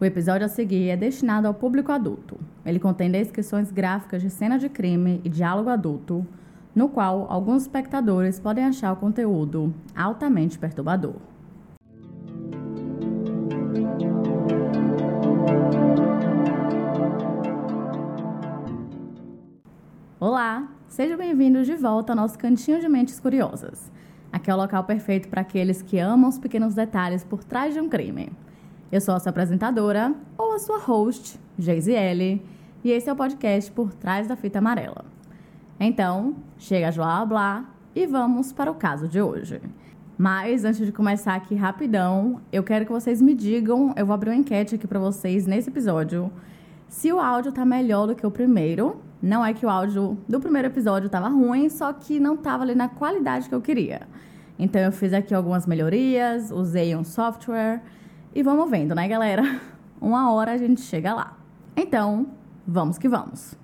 O episódio a seguir é destinado ao público adulto. Ele contém descrições gráficas de cena de crime e diálogo adulto, no qual alguns espectadores podem achar o conteúdo altamente perturbador. Olá, sejam bem-vindos de volta ao nosso cantinho de mentes curiosas. Aqui é o local perfeito para aqueles que amam os pequenos detalhes por trás de um crime. Eu sou a sua apresentadora, ou a sua host, Geisiele, e esse é o podcast Por Trás da Fita Amarela. Então, chega a blá blá e vamos para o caso de hoje. Mas antes de começar aqui rapidão, eu quero que vocês me digam, eu vou abrir uma enquete aqui para vocês nesse episódio, se o áudio tá melhor do que o primeiro. Não é que o áudio do primeiro episódio tava ruim, só que não tava ali na qualidade que eu queria. Então eu fiz aqui algumas melhorias, usei um software e vamos vendo, né, galera? Uma hora a gente chega lá. Então, vamos que vamos.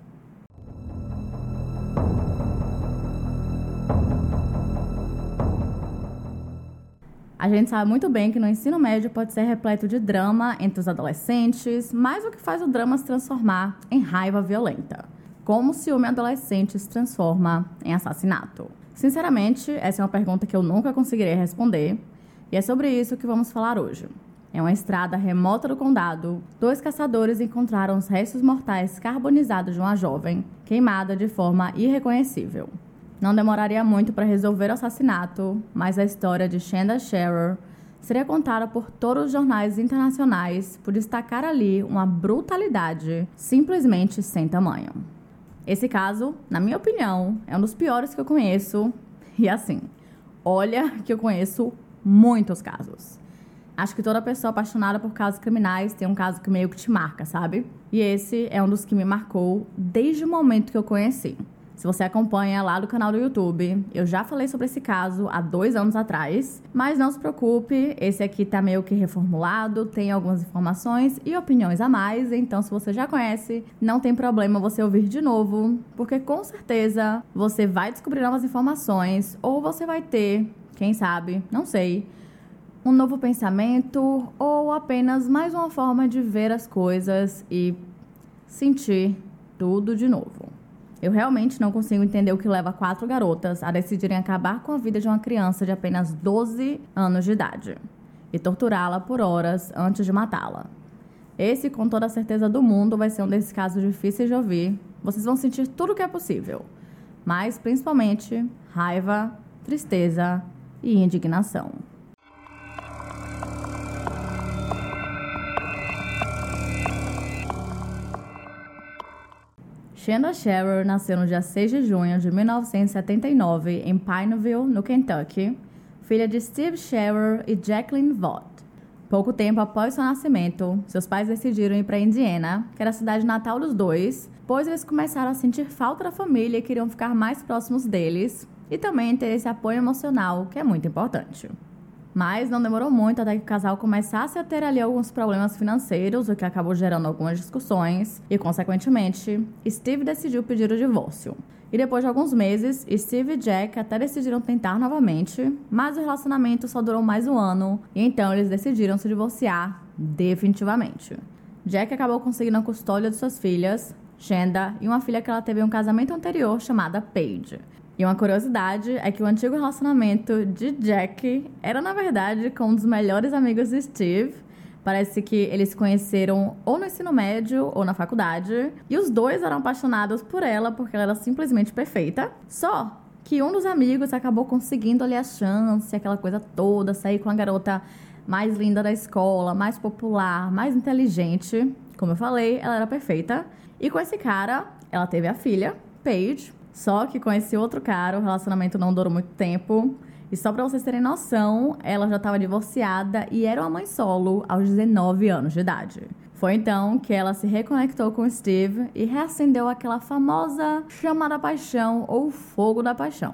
A gente sabe muito bem que no ensino médio pode ser repleto de drama entre os adolescentes, mas o que faz o drama se transformar em raiva violenta. Como o ciúme adolescente se transforma em assassinato? Sinceramente, essa é uma pergunta que eu nunca conseguirei responder, e é sobre isso que vamos falar hoje. Em uma estrada remota do condado, dois caçadores encontraram os restos mortais carbonizados de uma jovem, queimada de forma irreconhecível. Não demoraria muito para resolver o assassinato, mas a história de Shanda Scherer seria contada por todos os jornais internacionais por destacar ali uma brutalidade simplesmente sem tamanho. Esse caso, na minha opinião, é um dos piores que eu conheço. E assim, olha que eu conheço muitos casos. Acho que toda pessoa apaixonada por casos criminais tem um caso que meio que te marca, sabe? E esse é um dos que me marcou desde o momento que eu conheci. Se você acompanha lá do canal do YouTube, eu já falei sobre esse caso há dois anos atrás, mas não se preocupe, esse aqui tá meio que reformulado, tem algumas informações e opiniões a mais, então se você já conhece, não tem problema você ouvir de novo, porque com certeza você vai descobrir novas informações ou você vai ter, quem sabe, não sei, um novo pensamento ou apenas mais uma forma de ver as coisas e sentir tudo de novo. Eu realmente não consigo entender o que leva quatro garotas a decidirem acabar com a vida de uma criança de apenas 12 anos de idade e torturá-la por horas antes de matá-la. Esse, com toda a certeza do mundo, vai ser um desses casos difíceis de ouvir. Vocês vão sentir tudo o que é possível, mas principalmente raiva, tristeza e indignação. Shanda Scherer nasceu no dia 6 de junho de 1979 em Pineville, no Kentucky, filha de Steve Scherer e Jacqueline Vaught. Pouco tempo após seu nascimento, seus pais decidiram ir para Indiana, que era a cidade natal dos dois, pois eles começaram a sentir falta da família e queriam ficar mais próximos deles e também ter esse apoio emocional, que é muito importante. Mas não demorou muito até que o casal começasse a ter ali alguns problemas financeiros, o que acabou gerando algumas discussões, e consequentemente, Steve decidiu pedir o divórcio. E depois de alguns meses, Steve e Jack até decidiram tentar novamente, mas o relacionamento só durou mais um ano, e então eles decidiram se divorciar definitivamente. Jack acabou conseguindo a custódia de suas filhas, Shanda, e uma filha que ela teve em um casamento anterior chamada Paige. E uma curiosidade é que o antigo relacionamento de Jack era, na verdade, com um dos melhores amigos de Steve. Parece que eles se conheceram ou no ensino médio ou na faculdade. E os dois eram apaixonados por ela porque ela era simplesmente perfeita. Só que um dos amigos acabou conseguindo ali a chance, aquela coisa toda, sair com a garota mais linda da escola, mais popular, mais inteligente. Como eu falei, ela era perfeita. E com esse cara, ela teve a filha, Paige, só que com esse outro cara, o relacionamento não durou muito tempo. E só para vocês terem noção, ela já estava divorciada e era uma mãe solo aos 19 anos de idade. Foi então que ela se reconectou com Steve e reacendeu aquela famosa chama da paixão ou fogo da paixão.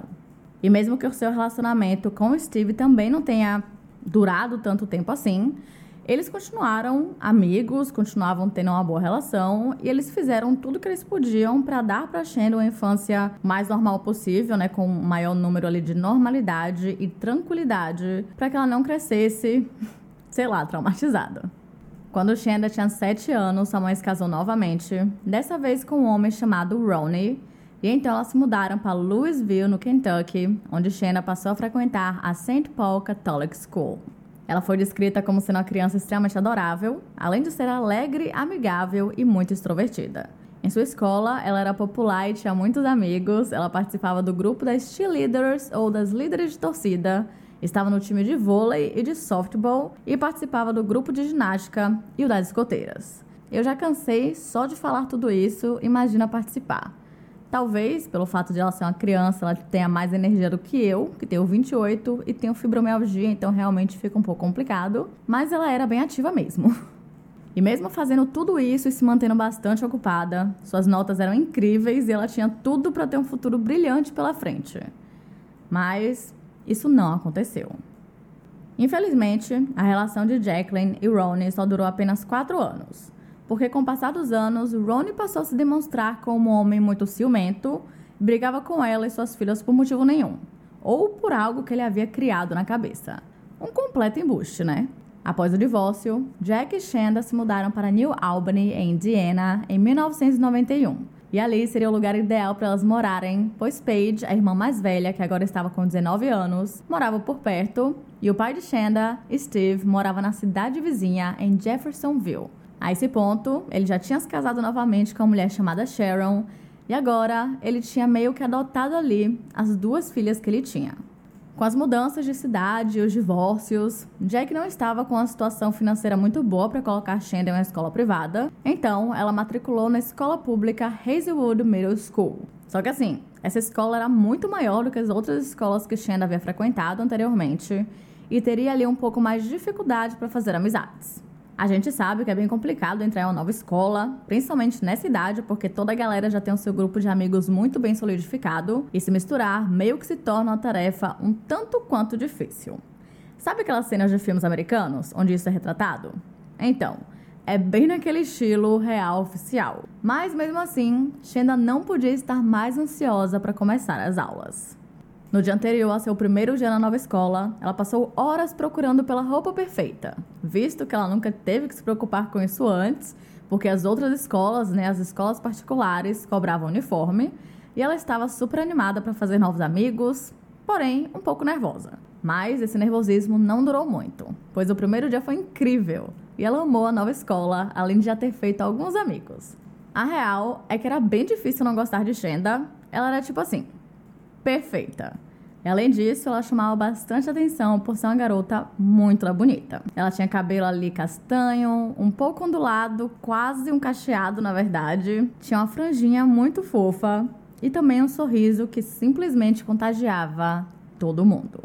E mesmo que o seu relacionamento com Steve também não tenha durado tanto tempo assim, eles continuaram amigos, continuavam tendo uma boa relação e eles fizeram tudo que eles podiam para dar para Shannon uma infância mais normal possível, né, com o maior número ali de normalidade e tranquilidade, para que ela não crescesse, sei lá, traumatizada. Quando Shanda tinha 7 anos, sua mãe se casou novamente, dessa vez com um homem chamado Ronnie, e então elas se mudaram para Louisville, no Kentucky, onde Shanda passou a frequentar a St. Paul Catholic School. Ela foi descrita como sendo uma criança extremamente adorável, além de ser alegre, amigável e muito extrovertida. Em sua escola, ela era popular e tinha muitos amigos. Ela participava do grupo das cheerleaders ou das líderes de torcida, estava no time de vôlei e de softball e participava do grupo de ginástica e o das escoteiras. Eu já cansei só de falar tudo isso, imagina participar. Talvez, pelo fato de ela ser uma criança, ela tenha mais energia do que eu, que tenho 28 e tenho fibromialgia, então realmente fica um pouco complicado. Mas ela era bem ativa mesmo. E mesmo fazendo tudo isso e se mantendo bastante ocupada, suas notas eram incríveis e ela tinha tudo para ter um futuro brilhante pela frente. Mas isso não aconteceu. Infelizmente, a relação de Jacqueline e Ronnie só durou apenas quatro anos porque com o passar dos anos, Ronnie passou a se demonstrar como um homem muito ciumento, brigava com ela e suas filhas por motivo nenhum, ou por algo que ele havia criado na cabeça. Um completo embuste, né? Após o divórcio, Jack e Shanda se mudaram para New Albany, em Indiana, em 1991. E ali seria o lugar ideal para elas morarem, pois Paige, a irmã mais velha, que agora estava com 19 anos, morava por perto, e o pai de Shanda, Steve, morava na cidade vizinha, em Jeffersonville. A esse ponto, ele já tinha se casado novamente com uma mulher chamada Sharon, e agora ele tinha meio que adotado ali as duas filhas que ele tinha. Com as mudanças de cidade e os divórcios, Jack não estava com uma situação financeira muito boa para colocar Shanda em uma escola privada, então ela matriculou na escola pública Hazelwood Middle School. Só que assim, essa escola era muito maior do que as outras escolas que Shanda havia frequentado anteriormente e teria ali um pouco mais de dificuldade para fazer amizades. A gente sabe que é bem complicado entrar em uma nova escola, principalmente nessa idade, porque toda a galera já tem o seu grupo de amigos muito bem solidificado e se misturar meio que se torna uma tarefa um tanto quanto difícil. Sabe aquelas cenas de filmes americanos onde isso é retratado? Então, é bem naquele estilo real oficial. Mas mesmo assim, Shenda não podia estar mais ansiosa para começar as aulas. No dia anterior ao seu primeiro dia na nova escola, ela passou horas procurando pela roupa perfeita, visto que ela nunca teve que se preocupar com isso antes, porque as outras escolas, né, as escolas particulares, cobravam uniforme, e ela estava super animada para fazer novos amigos, porém um pouco nervosa. Mas esse nervosismo não durou muito, pois o primeiro dia foi incrível e ela amou a nova escola, além de já ter feito alguns amigos. A real é que era bem difícil não gostar de Shenda, ela era tipo assim, perfeita. Além disso, ela chamava bastante atenção por ser uma garota muito bonita. Ela tinha cabelo ali castanho, um pouco ondulado, quase um cacheado na verdade. Tinha uma franjinha muito fofa e também um sorriso que simplesmente contagiava todo mundo.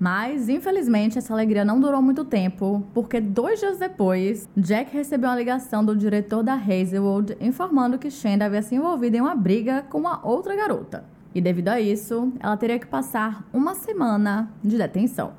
Mas, infelizmente, essa alegria não durou muito tempo, porque dois dias depois, Jack recebeu uma ligação do diretor da Hazelwood informando que Shanda havia se envolvido em uma briga com uma outra garota. E devido a isso, ela teria que passar uma semana de detenção.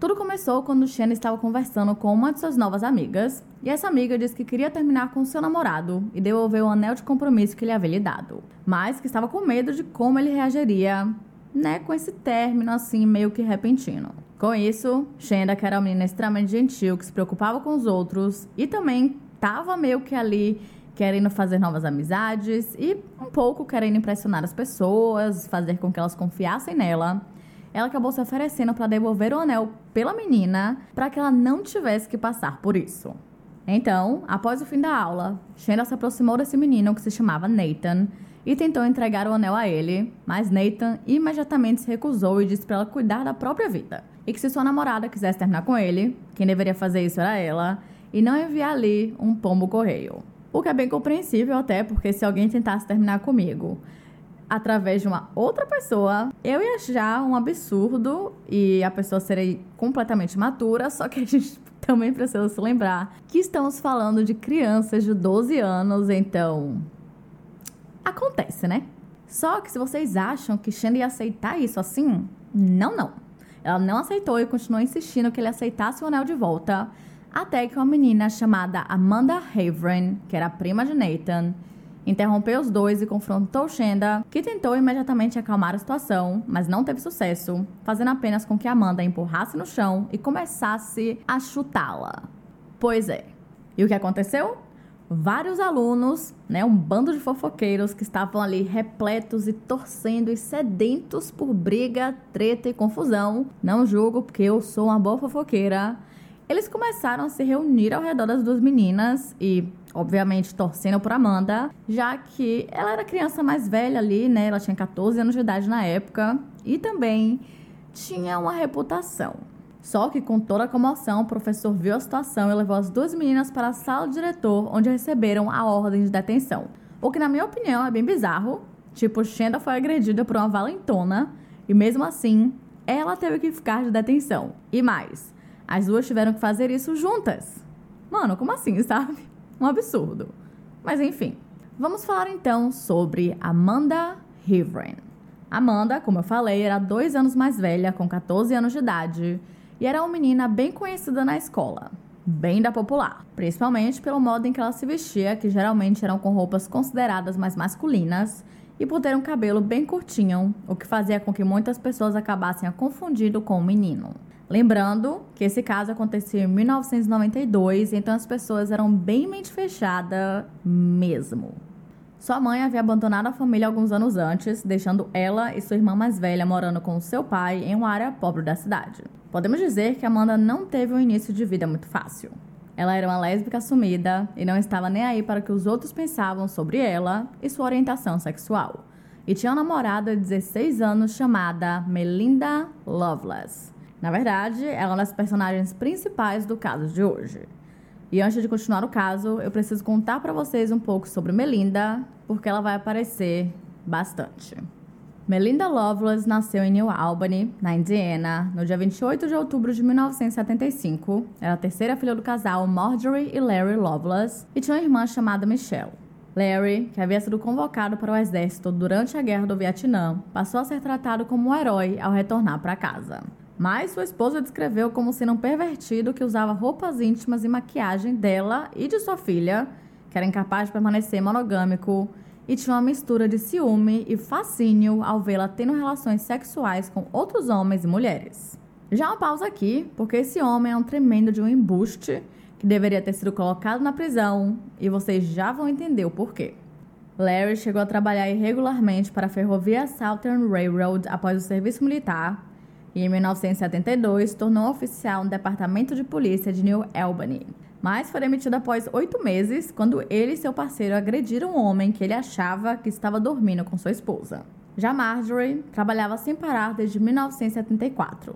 Tudo começou quando Shannon estava conversando com uma de suas novas amigas, e essa amiga disse que queria terminar com seu namorado e devolver o anel de compromisso que ele havia lhe dado, mas que estava com medo de como ele reagiria, né, com esse término assim meio que repentino. Com isso, Shenda, que era uma menina extremamente gentil, que se preocupava com os outros e também estava meio que ali querendo fazer novas amizades e um pouco querendo impressionar as pessoas, fazer com que elas confiassem nela. Ela acabou se oferecendo para devolver o anel pela menina para que ela não tivesse que passar por isso. Então, após o fim da aula, Shenda se aproximou desse menino que se chamava Nathan e tentou entregar o anel a ele, mas Nathan imediatamente se recusou e disse para ela cuidar da própria vida. E que se sua namorada quisesse terminar com ele, quem deveria fazer isso era ela, e não enviar ali um pombo correio. O que é bem compreensível até, porque se alguém tentasse terminar comigo através de uma outra pessoa, eu ia achar um absurdo e a pessoa seria completamente matura, só que a gente também precisa se lembrar que estamos falando de crianças de 12 anos, então acontece, né? Só que se vocês acham que Shandy ia aceitar isso assim, não, não. Ela não aceitou e continuou insistindo que ele aceitasse o anel de volta. Até que uma menina chamada Amanda Havren, que era prima de Nathan, interrompeu os dois e confrontou Shenda, que tentou imediatamente acalmar a situação, mas não teve sucesso, fazendo apenas com que Amanda empurrasse no chão e começasse a chutá-la. Pois é, E o que aconteceu? Vários alunos, né, um bando de fofoqueiros que estavam ali repletos e torcendo e sedentos por briga, treta e confusão. Não julgo porque eu sou uma boa fofoqueira. Eles começaram a se reunir ao redor das duas meninas e, obviamente, torcendo por Amanda, já que ela era criança mais velha ali, né? Ela tinha 14 anos de idade na época e também tinha uma reputação. Só que, com toda a comoção, o professor viu a situação e levou as duas meninas para a sala do diretor, onde receberam a ordem de detenção. O que, na minha opinião, é bem bizarro. Tipo, Shenda foi agredida por uma valentona e, mesmo assim, ela teve que ficar de detenção. E mais, as duas tiveram que fazer isso juntas. Mano, como assim, sabe? Um absurdo. Mas enfim, vamos falar então sobre Amanda Hivren. Amanda, como eu falei, era dois anos mais velha, com 14 anos de idade, e era uma menina bem conhecida na escola, bem da popular, principalmente pelo modo em que ela se vestia, que geralmente eram com roupas consideradas mais masculinas, e por ter um cabelo bem curtinho, o que fazia com que muitas pessoas acabassem a confundindo com um menino. Lembrando que esse caso aconteceu em 1992, então as pessoas eram bem mente fechada mesmo. Sua mãe havia abandonado a família alguns anos antes, deixando ela e sua irmã mais velha morando com seu pai em uma área pobre da cidade. Podemos dizer que Amanda não teve um início de vida muito fácil. Ela era uma lésbica assumida e não estava nem aí para o que os outros pensavam sobre ela e sua orientação sexual. E tinha uma namorada de 16 anos chamada Melinda Loveless. Na verdade, ela é uma das personagens principais do caso de hoje. E antes de continuar o caso, eu preciso contar para vocês um pouco sobre Melinda, porque ela vai aparecer bastante. Melinda Loveless nasceu em New Albany, na Indiana, no dia 28 de outubro de 1975. Era a terceira filha do casal Marjorie e Larry Loveless e tinha uma irmã chamada Michelle. Larry, que havia sido convocado para o exército durante a guerra do Vietnã, passou a ser tratado como um herói ao retornar para casa. Mas sua esposa descreveu como sendo um pervertido que usava roupas íntimas e maquiagem dela e de sua filha, que era incapaz de permanecer monogâmico e tinha uma mistura de ciúme e fascínio ao vê-la tendo relações sexuais com outros homens e mulheres. Já uma pausa aqui, porque esse homem é um tremendo de um embuste que deveria ter sido colocado na prisão e vocês já vão entender o porquê. Larry chegou a trabalhar irregularmente para a Ferrovia Southern Railroad após o serviço militar e em 1972 tornou oficial no Departamento de Polícia de New Albany. Mas foi demitido após oito meses, quando ele e seu parceiro agrediram um homem que ele achava que estava dormindo com sua esposa. Já Marjorie trabalhava sem parar desde 1974.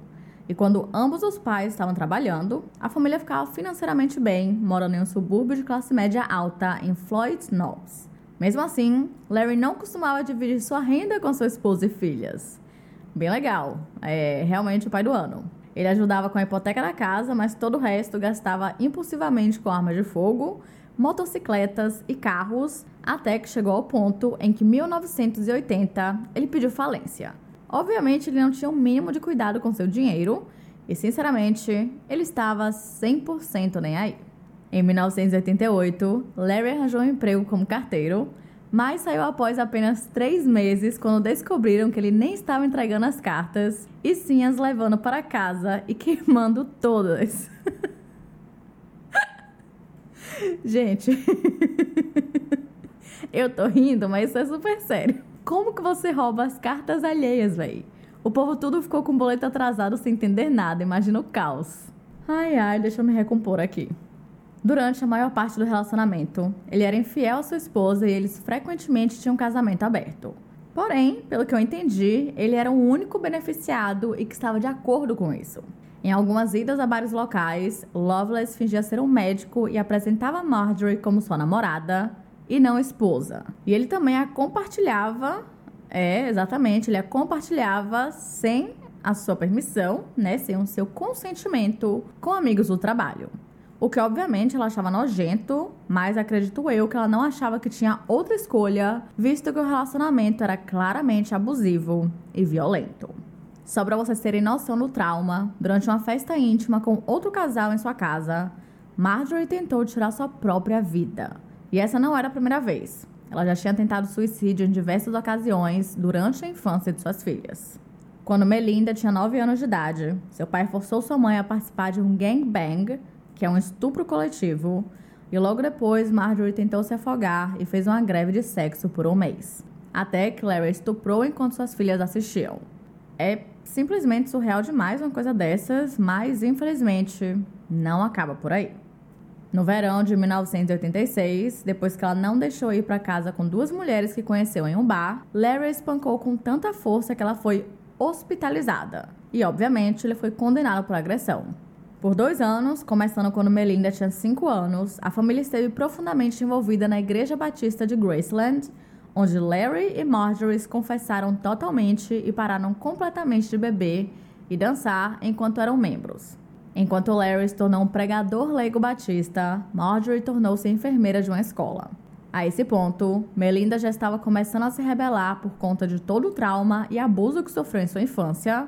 E quando ambos os pais estavam trabalhando, a família ficava financeiramente bem, morando em um subúrbio de classe média alta em Floyd Knobs. Mesmo assim, Larry não costumava dividir sua renda com sua esposa e filhas. Bem legal. É realmente o pai do ano. Ele ajudava com a hipoteca da casa, mas todo o resto gastava impulsivamente com armas de fogo, motocicletas e carros, até que chegou ao ponto em que, em 1980, ele pediu falência. Obviamente, ele não tinha o mínimo de cuidado com seu dinheiro e, sinceramente, ele estava 100% nem aí. Em 1988, Larry arranjou um emprego como carteiro mas saiu após apenas três meses quando descobriram que ele nem estava entregando as cartas e sim as levando para casa e queimando todas. Gente, eu tô rindo, mas isso é super sério. Como que você rouba as cartas alheias, véi? O povo tudo ficou com o boleto atrasado sem entender nada, imagina o caos. Ai, ai, deixa eu me recompor aqui. Durante a maior parte do relacionamento, ele era infiel à sua esposa e eles frequentemente tinham um casamento aberto. Porém, pelo que eu entendi, ele era o único beneficiado e que estava de acordo com isso. Em algumas idas a bares locais, Loveless fingia ser um médico e apresentava Marjorie como sua namorada e não esposa. E ele também a compartilhava, é, exatamente, ele a compartilhava sem a sua permissão, né, sem o seu consentimento com amigos do trabalho. O que obviamente ela achava nojento, mas acredito eu que ela não achava que tinha outra escolha, visto que o relacionamento era claramente abusivo e violento. Só para vocês terem noção do trauma, durante uma festa íntima com outro casal em sua casa, Marjorie tentou tirar sua própria vida. E essa não era a primeira vez. Ela já tinha tentado suicídio em diversas ocasiões durante a infância de suas filhas. Quando Melinda tinha 9 anos de idade, seu pai forçou sua mãe a participar de um gangbang que é um estupro coletivo, E logo depois, Marjorie tentou se afogar e fez uma greve de sexo por um mês. Até Larry estuprou enquanto suas filhas assistiam. É simplesmente surreal demais uma coisa dessas, mas infelizmente não acaba por aí. No verão de 1986, depois que ela não deixou ir para casa com duas mulheres que conheceu em um bar, Larry espancou com tanta força que ela foi hospitalizada. E, obviamente, ele foi condenado por agressão. Por dois anos, começando quando Melinda tinha cinco anos, a família esteve profundamente envolvida na Igreja Batista de Graceland, onde Larry e Marjorie se confessaram totalmente e pararam completamente de beber e dançar enquanto eram membros. Enquanto Larry se tornou um pregador leigo batista, Marjorie tornou-se enfermeira de uma escola. A esse ponto, Melinda já estava começando a se rebelar por conta de todo o trauma e abuso que sofreu em sua infância.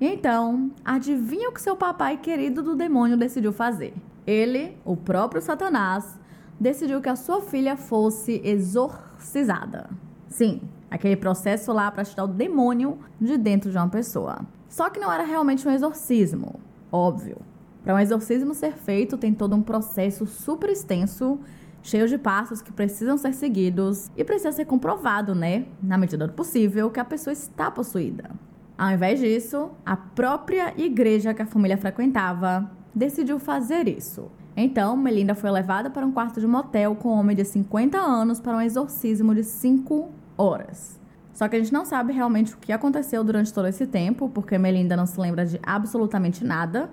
E então, adivinha o que seu papai querido do demônio decidiu fazer? Ele, o próprio Satanás, decidiu que a sua filha fosse exorcizada. Sim, aquele processo lá para tirar o demônio de dentro de uma pessoa. Só que não era realmente um exorcismo óbvio. Para um exorcismo ser feito, tem todo um processo super extenso, cheio de passos que precisam ser seguidos e precisa ser comprovado, né, na medida do possível, que a pessoa está possuída. Ao invés disso, a própria igreja que a família frequentava decidiu fazer isso. Então, Melinda foi levada para um quarto de motel com um homem de 50 anos para um exorcismo de 5 horas. Só que a gente não sabe realmente o que aconteceu durante todo esse tempo, porque Melinda não se lembra de absolutamente nada.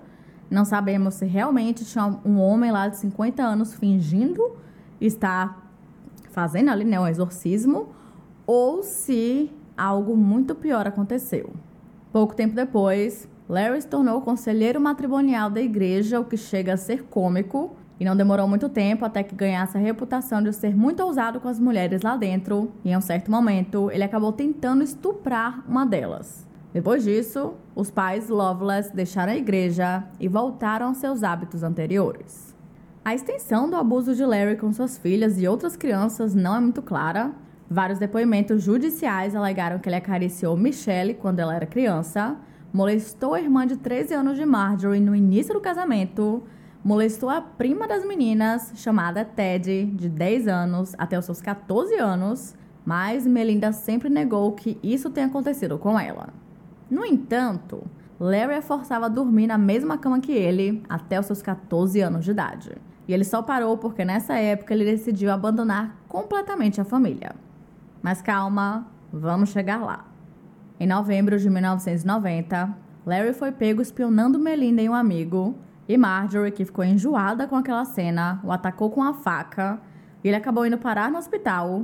Não sabemos se realmente tinha um homem lá de 50 anos fingindo estar fazendo ali né, um exorcismo, ou se algo muito pior aconteceu. Pouco tempo depois, Larry se tornou conselheiro matrimonial da igreja, o que chega a ser cômico, e não demorou muito tempo até que ganhasse a reputação de ser muito ousado com as mulheres lá dentro, e em um certo momento ele acabou tentando estuprar uma delas. Depois disso, os pais Loveless deixaram a igreja e voltaram aos seus hábitos anteriores. A extensão do abuso de Larry com suas filhas e outras crianças não é muito clara. Vários depoimentos judiciais alegaram que ele acariciou Michelle quando ela era criança, molestou a irmã de 13 anos de Marjorie no início do casamento molestou a prima das meninas, chamada Ted, de 10 anos até os seus 14 anos, mas Melinda sempre negou que isso tenha acontecido com ela. No entanto, Larry a forçava a dormir na mesma cama que ele até os seus 14 anos de idade. E ele só parou porque nessa época ele decidiu abandonar completamente a família. Mas calma, vamos chegar lá. Em novembro de 1990, Larry foi pego espionando Melinda e um amigo e Marjorie, que ficou enjoada com aquela cena, o atacou com a faca e ele acabou indo parar no hospital.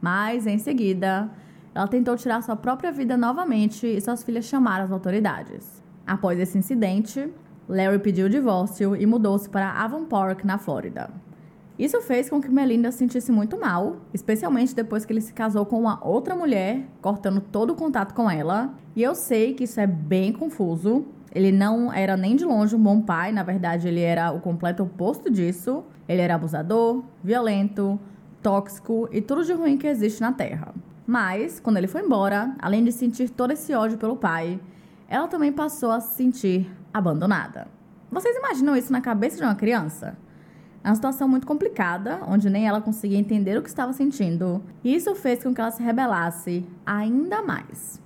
Mas, em seguida, ela tentou tirar sua própria vida novamente e suas filhas chamaram as autoridades. Após esse incidente, Larry pediu o divórcio e mudou-se para Avon Park, na Flórida. Isso fez com que Melinda se sentisse muito mal, especialmente depois que ele se casou com uma outra mulher, cortando todo o contato com ela. E eu sei que isso é bem confuso, ele não era nem de longe um bom pai, na verdade, ele era o completo oposto disso. Ele era abusador, violento, tóxico e tudo de ruim que existe na Terra. Mas, quando ele foi embora, além de sentir todo esse ódio pelo pai, ela também passou a se sentir abandonada. Vocês imaginam isso na cabeça de uma criança? É uma situação muito complicada, onde nem ela conseguia entender o que estava sentindo, e isso fez com que ela se rebelasse ainda mais.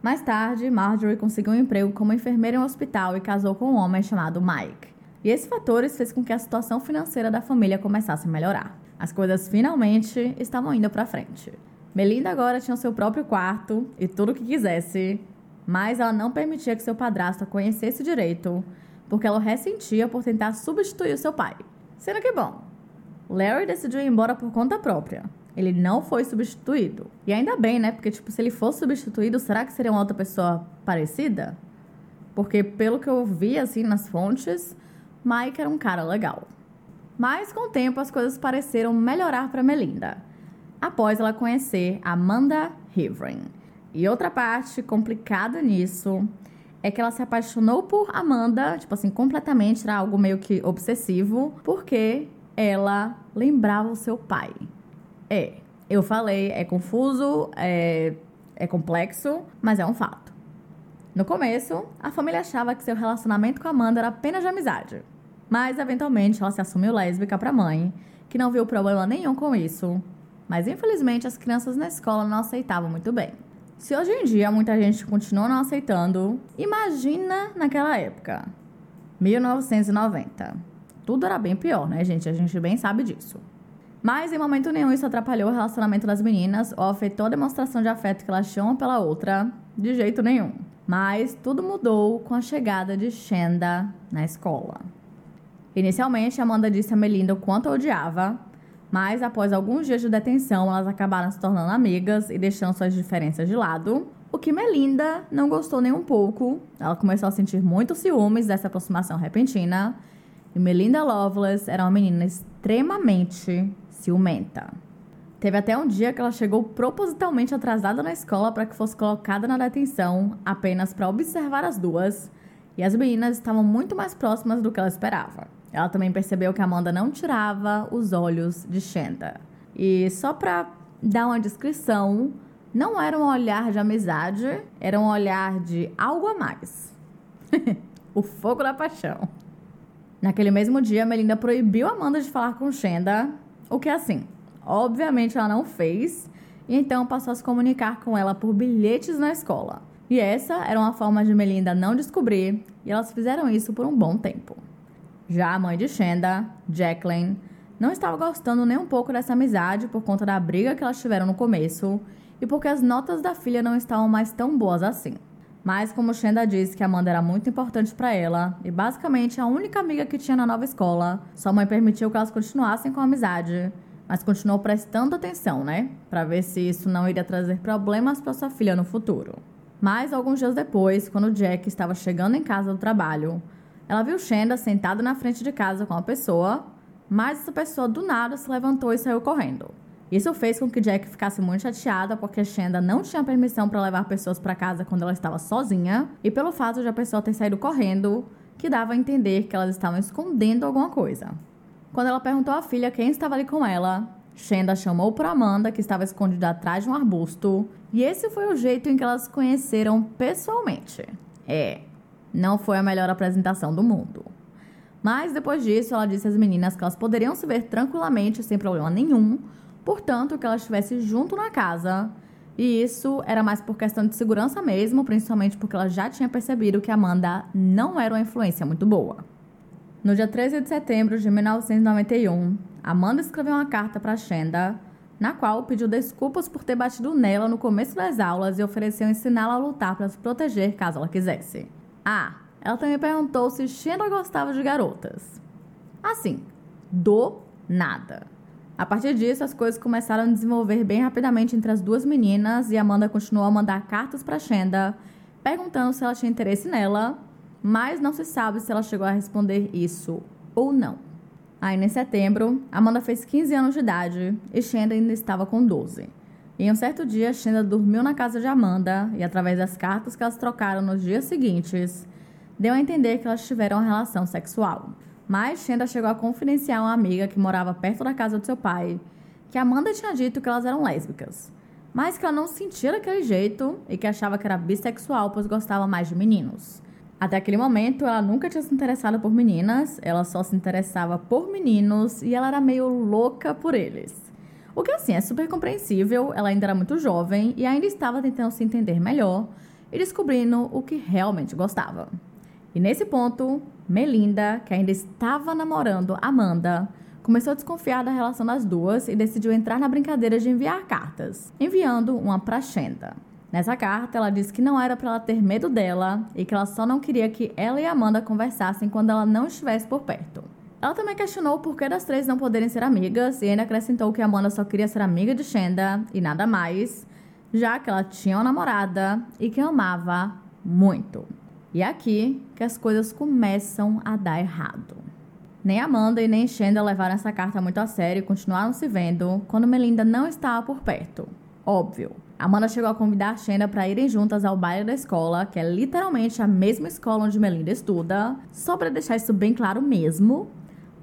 Mais tarde, Marjorie conseguiu um emprego como enfermeira em um hospital e casou com um homem chamado Mike. E esses fatores fez com que a situação financeira da família começasse a melhorar. As coisas finalmente estavam indo para frente. Melinda agora tinha seu próprio quarto e tudo o que quisesse, mas ela não permitia que seu padrasto a conhecesse direito, porque ela o ressentia por tentar substituir o seu pai. Sendo que bom, Larry decidiu ir embora por conta própria. Ele não foi substituído. E ainda bem, né? Porque, tipo, se ele fosse substituído, será que seria uma outra pessoa parecida? Porque, pelo que eu vi, assim, nas fontes, Mike era um cara legal. Mas, com o tempo, as coisas pareceram melhorar para Melinda. Após ela conhecer Amanda Hivren. E outra parte complicada nisso é que ela se apaixonou por Amanda, tipo assim, completamente, era algo meio que obsessivo, porque ela lembrava o seu pai. É, eu falei, é confuso, é, é complexo, mas é um fato. No começo, a família achava que seu relacionamento com Amanda era apenas de amizade. Mas eventualmente ela se assumiu lésbica para a mãe, que não viu problema nenhum com isso. Mas infelizmente as crianças na escola não aceitavam muito bem. Se hoje em dia muita gente continua não aceitando, imagina naquela época. 1990. Tudo era bem pior, né, gente? A gente bem sabe disso. Mas em momento nenhum isso atrapalhou o relacionamento das meninas ou afetou a demonstração de afeto que elas tinham pela outra, de jeito nenhum. Mas tudo mudou com a chegada de Shenda na escola. Inicialmente, Amanda disse a Melinda o quanto a odiava, mas após alguns dias de detenção, elas acabaram se tornando amigas e deixando suas diferenças de lado. O que Melinda não gostou nem um pouco. Ela começou a sentir muitos ciúmes dessa aproximação repentina. E Melinda Loveless era uma menina extremamente ciumenta. Teve até um dia que ela chegou propositalmente atrasada na escola para que fosse colocada na detenção, apenas para observar as duas. E as meninas estavam muito mais próximas do que ela esperava. Ela também percebeu que Amanda não tirava os olhos de Shenda. E só para dar uma descrição, não era um olhar de amizade, era um olhar de algo a mais. o fogo da paixão. Naquele mesmo dia, Melinda proibiu Amanda de falar com Shenda, o que assim, obviamente ela não fez, e então passou a se comunicar com ela por bilhetes na escola. E essa era uma forma de Melinda não descobrir, e elas fizeram isso por um bom tempo. Já a mãe de Shenda, Jacqueline, não estava gostando nem um pouco dessa amizade por conta da briga que elas tiveram no começo e porque as notas da filha não estavam mais tão boas assim. Mas como Shenda disse que Amanda era muito importante para ela e basicamente a única amiga que tinha na nova escola, sua mãe permitiu que elas continuassem com a amizade, mas continuou prestando atenção, né, para ver se isso não iria trazer problemas para sua filha no futuro. Mas alguns dias depois, quando Jack estava chegando em casa do trabalho, ela viu Shenda sentada na frente de casa com uma pessoa, mas essa pessoa do nada se levantou e saiu correndo. Isso fez com que Jack ficasse muito chateada porque Shenda não tinha permissão para levar pessoas para casa quando ela estava sozinha e pelo fato de a pessoa ter saído correndo, que dava a entender que elas estavam escondendo alguma coisa. Quando ela perguntou à filha quem estava ali com ela, Shenda chamou por Amanda, que estava escondida atrás de um arbusto, e esse foi o jeito em que elas conheceram pessoalmente. É, não foi a melhor apresentação do mundo. Mas depois disso, ela disse às meninas que elas poderiam se ver tranquilamente, sem problema nenhum, portanto, que elas estivessem junto na casa. E isso era mais por questão de segurança mesmo, principalmente porque ela já tinha percebido que Amanda não era uma influência muito boa. No dia 13 de setembro de 1991, Amanda escreveu uma carta para Shenda, na qual pediu desculpas por ter batido nela no começo das aulas e ofereceu ensiná-la a lutar para se proteger caso ela quisesse. Ah, ela também perguntou se Shenda gostava de garotas. Assim, do nada. A partir disso, as coisas começaram a desenvolver bem rapidamente entre as duas meninas e Amanda continuou a mandar cartas para Shenda, perguntando se ela tinha interesse nela, mas não se sabe se ela chegou a responder isso ou não. Aí, em setembro, Amanda fez 15 anos de idade e Shenda ainda estava com 12. Em um certo dia, Shenda dormiu na casa de Amanda e, através das cartas que elas trocaram nos dias seguintes, deu a entender que elas tiveram uma relação sexual. Mas Shenda chegou a confidenciar uma amiga que morava perto da casa do seu pai que Amanda tinha dito que elas eram lésbicas, mas que ela não sentia daquele jeito e que achava que era bissexual pois gostava mais de meninos. Até aquele momento, ela nunca tinha se interessado por meninas, ela só se interessava por meninos e ela era meio louca por eles. O que assim é super compreensível, ela ainda era muito jovem e ainda estava tentando se entender melhor e descobrindo o que realmente gostava. E nesse ponto, Melinda, que ainda estava namorando Amanda, começou a desconfiar da relação das duas e decidiu entrar na brincadeira de enviar cartas, enviando uma para Shenda. Nessa carta, ela disse que não era para ela ter medo dela e que ela só não queria que ela e Amanda conversassem quando ela não estivesse por perto. Ela também questionou o porquê das três não poderem ser amigas e ainda acrescentou que Amanda só queria ser amiga de Shenda e nada mais, já que ela tinha uma namorada e que amava muito. E é aqui que as coisas começam a dar errado. Nem Amanda e nem Shenda levaram essa carta muito a sério e continuaram se vendo quando Melinda não estava por perto. Óbvio. Amanda chegou a convidar Shenda para irem juntas ao baile da escola, que é literalmente a mesma escola onde Melinda estuda, só para deixar isso bem claro mesmo.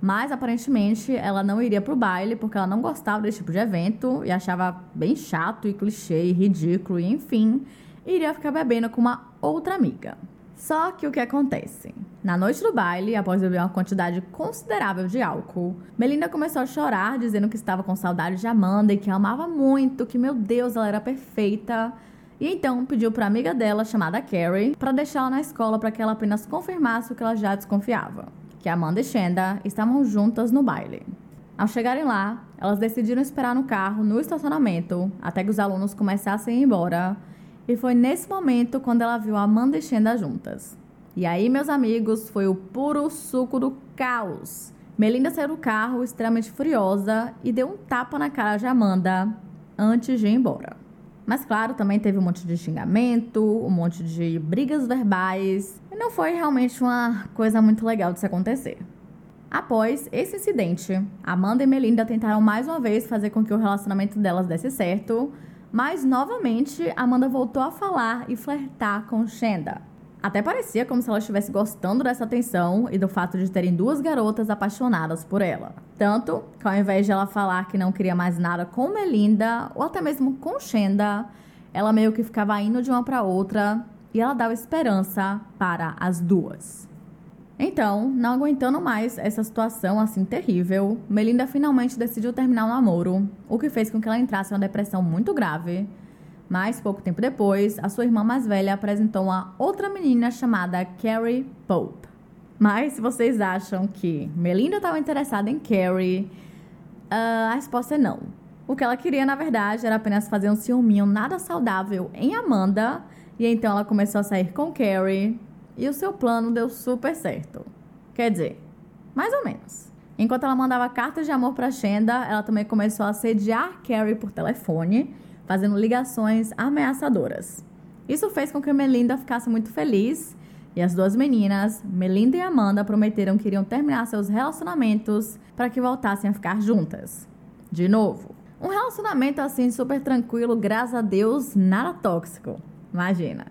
Mas aparentemente ela não iria pro baile porque ela não gostava desse tipo de evento e achava bem chato e clichê e ridículo e enfim, iria ficar bebendo com uma outra amiga. Só que o que acontece? Na noite do baile, após beber uma quantidade considerável de álcool, Melinda começou a chorar, dizendo que estava com saudade de Amanda e que a amava muito, que meu Deus, ela era perfeita. E então pediu para amiga dela, chamada Carrie, para deixá-la na escola para que ela apenas confirmasse o que ela já desconfiava, que Amanda e Shanda estavam juntas no baile. Ao chegarem lá, elas decidiram esperar no carro no estacionamento até que os alunos começassem a ir embora. E foi nesse momento quando ela viu Amanda e Shanda juntas. E aí, meus amigos, foi o puro suco do caos. Melinda saiu do carro extremamente furiosa e deu um tapa na cara de Amanda antes de ir embora. Mas claro, também teve um monte de xingamento, um monte de brigas verbais, e não foi realmente uma coisa muito legal de se acontecer. Após esse incidente, Amanda e Melinda tentaram mais uma vez fazer com que o relacionamento delas desse certo, mas novamente Amanda voltou a falar e flertar com Shenda. Até parecia como se ela estivesse gostando dessa atenção e do fato de terem duas garotas apaixonadas por ela. Tanto que ao invés de ela falar que não queria mais nada com Melinda ou até mesmo com Shenda, ela meio que ficava indo de uma para outra e ela dava esperança para as duas. Então, não aguentando mais essa situação assim terrível, Melinda finalmente decidiu terminar o namoro, o que fez com que ela entrasse em uma depressão muito grave mas, pouco tempo depois, a sua irmã mais velha apresentou uma outra menina chamada Carrie Pope. Mas, se vocês acham que Melinda estava interessada em Carrie, uh, a resposta é não. O que ela queria, na verdade, era apenas fazer um ciúminho nada saudável em Amanda, e então ela começou a sair com Carrie, e o seu plano deu super certo. Quer dizer, mais ou menos. Enquanto ela mandava cartas de amor para Shenda, ela também começou a sediar Carrie por telefone fazendo ligações ameaçadoras. Isso fez com que Melinda ficasse muito feliz e as duas meninas, Melinda e Amanda, prometeram que iriam terminar seus relacionamentos para que voltassem a ficar juntas. De novo, um relacionamento assim super tranquilo, graças a Deus, nada tóxico. Imagina.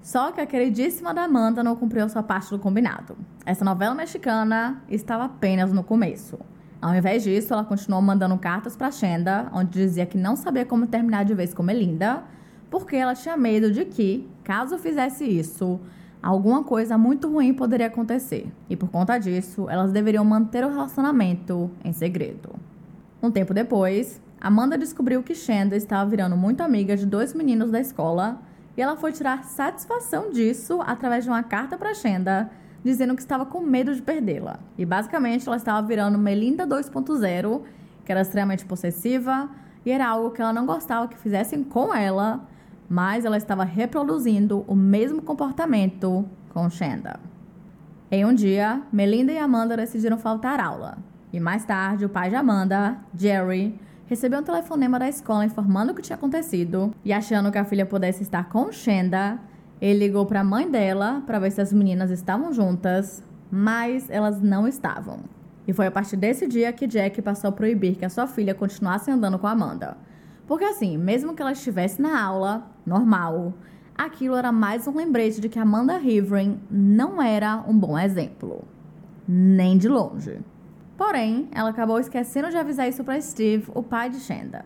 Só que a queridíssima da Amanda não cumpriu sua parte do combinado. Essa novela mexicana estava apenas no começo. Ao invés disso, ela continuou mandando cartas para Shenda, onde dizia que não sabia como terminar de vez com Melinda, porque ela tinha medo de que, caso fizesse isso, alguma coisa muito ruim poderia acontecer. E por conta disso, elas deveriam manter o relacionamento em segredo. Um tempo depois, Amanda descobriu que Shenda estava virando muito amiga de dois meninos da escola e ela foi tirar satisfação disso através de uma carta para Shenda dizendo que estava com medo de perdê-la. E basicamente ela estava virando Melinda 2.0, que era extremamente possessiva e era algo que ela não gostava que fizessem com ela, mas ela estava reproduzindo o mesmo comportamento com Shanda. Em um dia, Melinda e Amanda decidiram faltar aula. E mais tarde, o pai de Amanda, Jerry, recebeu um telefonema da escola informando o que tinha acontecido e achando que a filha pudesse estar com Shanda, ele ligou para a mãe dela para ver se as meninas estavam juntas, mas elas não estavam. E foi a partir desse dia que Jack passou a proibir que a sua filha continuasse andando com Amanda. Porque assim, mesmo que ela estivesse na aula, normal, aquilo era mais um lembrete de que Amanda Rivering não era um bom exemplo. Nem de longe. Porém, ela acabou esquecendo de avisar isso para Steve, o pai de Shanda.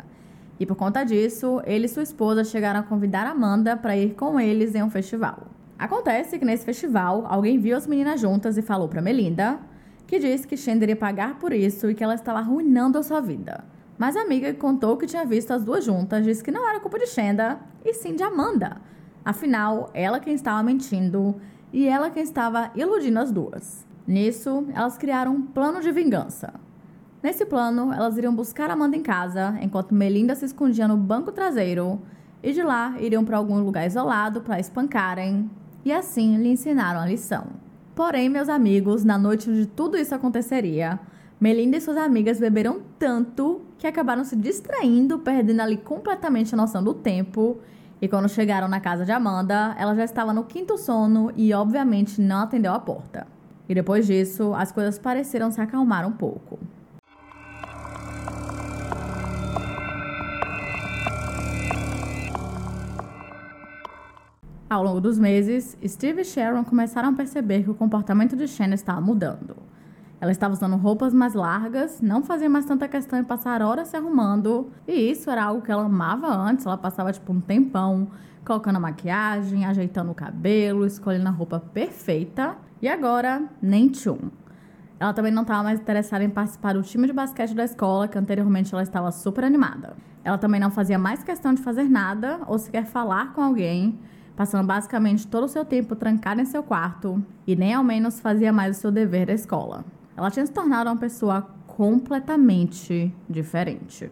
E por conta disso, ele e sua esposa chegaram a convidar Amanda para ir com eles em um festival. Acontece que nesse festival, alguém viu as meninas juntas e falou para Melinda, que disse que Shender ia pagar por isso e que ela estava arruinando a sua vida. Mas a amiga que contou que tinha visto as duas juntas disse que não era culpa de Shenda, e sim de Amanda. Afinal, ela quem estava mentindo e ela quem estava iludindo as duas. Nisso, elas criaram um plano de vingança. Nesse plano, elas iriam buscar Amanda em casa, enquanto Melinda se escondia no banco traseiro, e de lá iriam para algum lugar isolado para espancarem, e assim lhe ensinaram a lição. Porém, meus amigos, na noite onde tudo isso aconteceria, Melinda e suas amigas beberam tanto que acabaram se distraindo, perdendo ali completamente a noção do tempo. E quando chegaram na casa de Amanda, ela já estava no quinto sono e, obviamente, não atendeu a porta. E depois disso, as coisas pareceram se acalmar um pouco. Ao longo dos meses, Steve e Sharon começaram a perceber que o comportamento de Shannon estava mudando. Ela estava usando roupas mais largas, não fazia mais tanta questão em passar horas se arrumando, e isso era algo que ela amava antes. Ela passava tipo um tempão colocando a maquiagem, ajeitando o cabelo, escolhendo a roupa perfeita. E agora, nem tchum. Ela também não estava mais interessada em participar do time de basquete da escola, que anteriormente ela estava super animada. Ela também não fazia mais questão de fazer nada ou sequer falar com alguém, passando basicamente todo o seu tempo trancada em seu quarto e nem ao menos fazia mais o seu dever da escola. Ela tinha se tornado uma pessoa completamente diferente.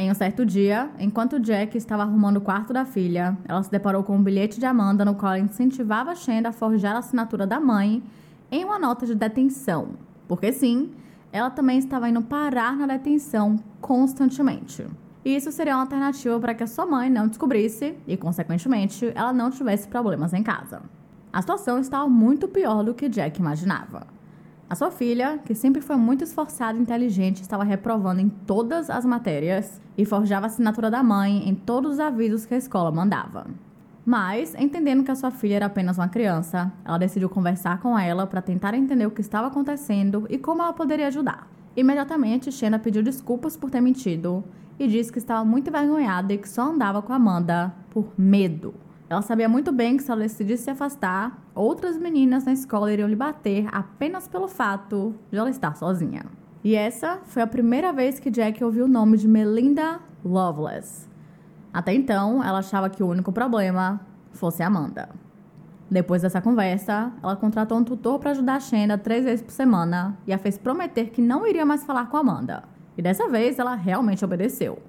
Em um certo dia, enquanto Jack estava arrumando o quarto da filha, ela se deparou com um bilhete de Amanda no qual ela incentivava Shanda a forjar a assinatura da mãe em uma nota de detenção. Porque sim, ela também estava indo parar na detenção constantemente. E isso seria uma alternativa para que a sua mãe não descobrisse e, consequentemente, ela não tivesse problemas em casa. A situação estava muito pior do que Jack imaginava. A sua filha, que sempre foi muito esforçada e inteligente, estava reprovando em todas as matérias e forjava a assinatura da mãe em todos os avisos que a escola mandava. Mas, entendendo que a sua filha era apenas uma criança, ela decidiu conversar com ela para tentar entender o que estava acontecendo e como ela poderia ajudar. Imediatamente, Shena pediu desculpas por ter mentido e disse que estava muito envergonhada e que só andava com Amanda por medo. Ela sabia muito bem que se ela decidisse se afastar, outras meninas na escola iriam lhe bater apenas pelo fato de ela estar sozinha. E essa foi a primeira vez que Jack ouviu o nome de Melinda Loveless. Até então, ela achava que o único problema fosse Amanda. Depois dessa conversa, ela contratou um tutor para ajudar a Shenda três vezes por semana e a fez prometer que não iria mais falar com Amanda. E dessa vez ela realmente obedeceu.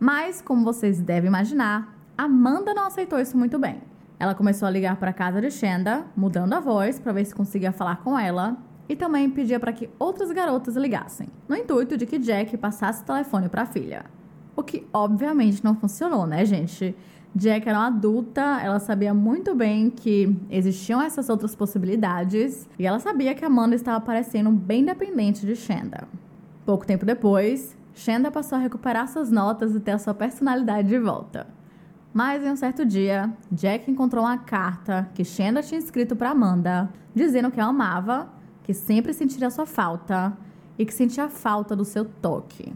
Mas, como vocês devem imaginar, Amanda não aceitou isso muito bem. Ela começou a ligar para a casa de Shenda, mudando a voz para ver se conseguia falar com ela, e também pedia para que outras garotas ligassem, no intuito de que Jack passasse o telefone para a filha. O que obviamente não funcionou, né, gente? Jack era uma adulta, ela sabia muito bem que existiam essas outras possibilidades e ela sabia que Amanda estava parecendo bem dependente de Shenda. Pouco tempo depois, Shenda passou a recuperar suas notas e ter a sua personalidade de volta. Mas em um certo dia, Jack encontrou uma carta que Shenda tinha escrito para Amanda, dizendo que a amava, que sempre sentiria sua falta e que sentia falta do seu toque.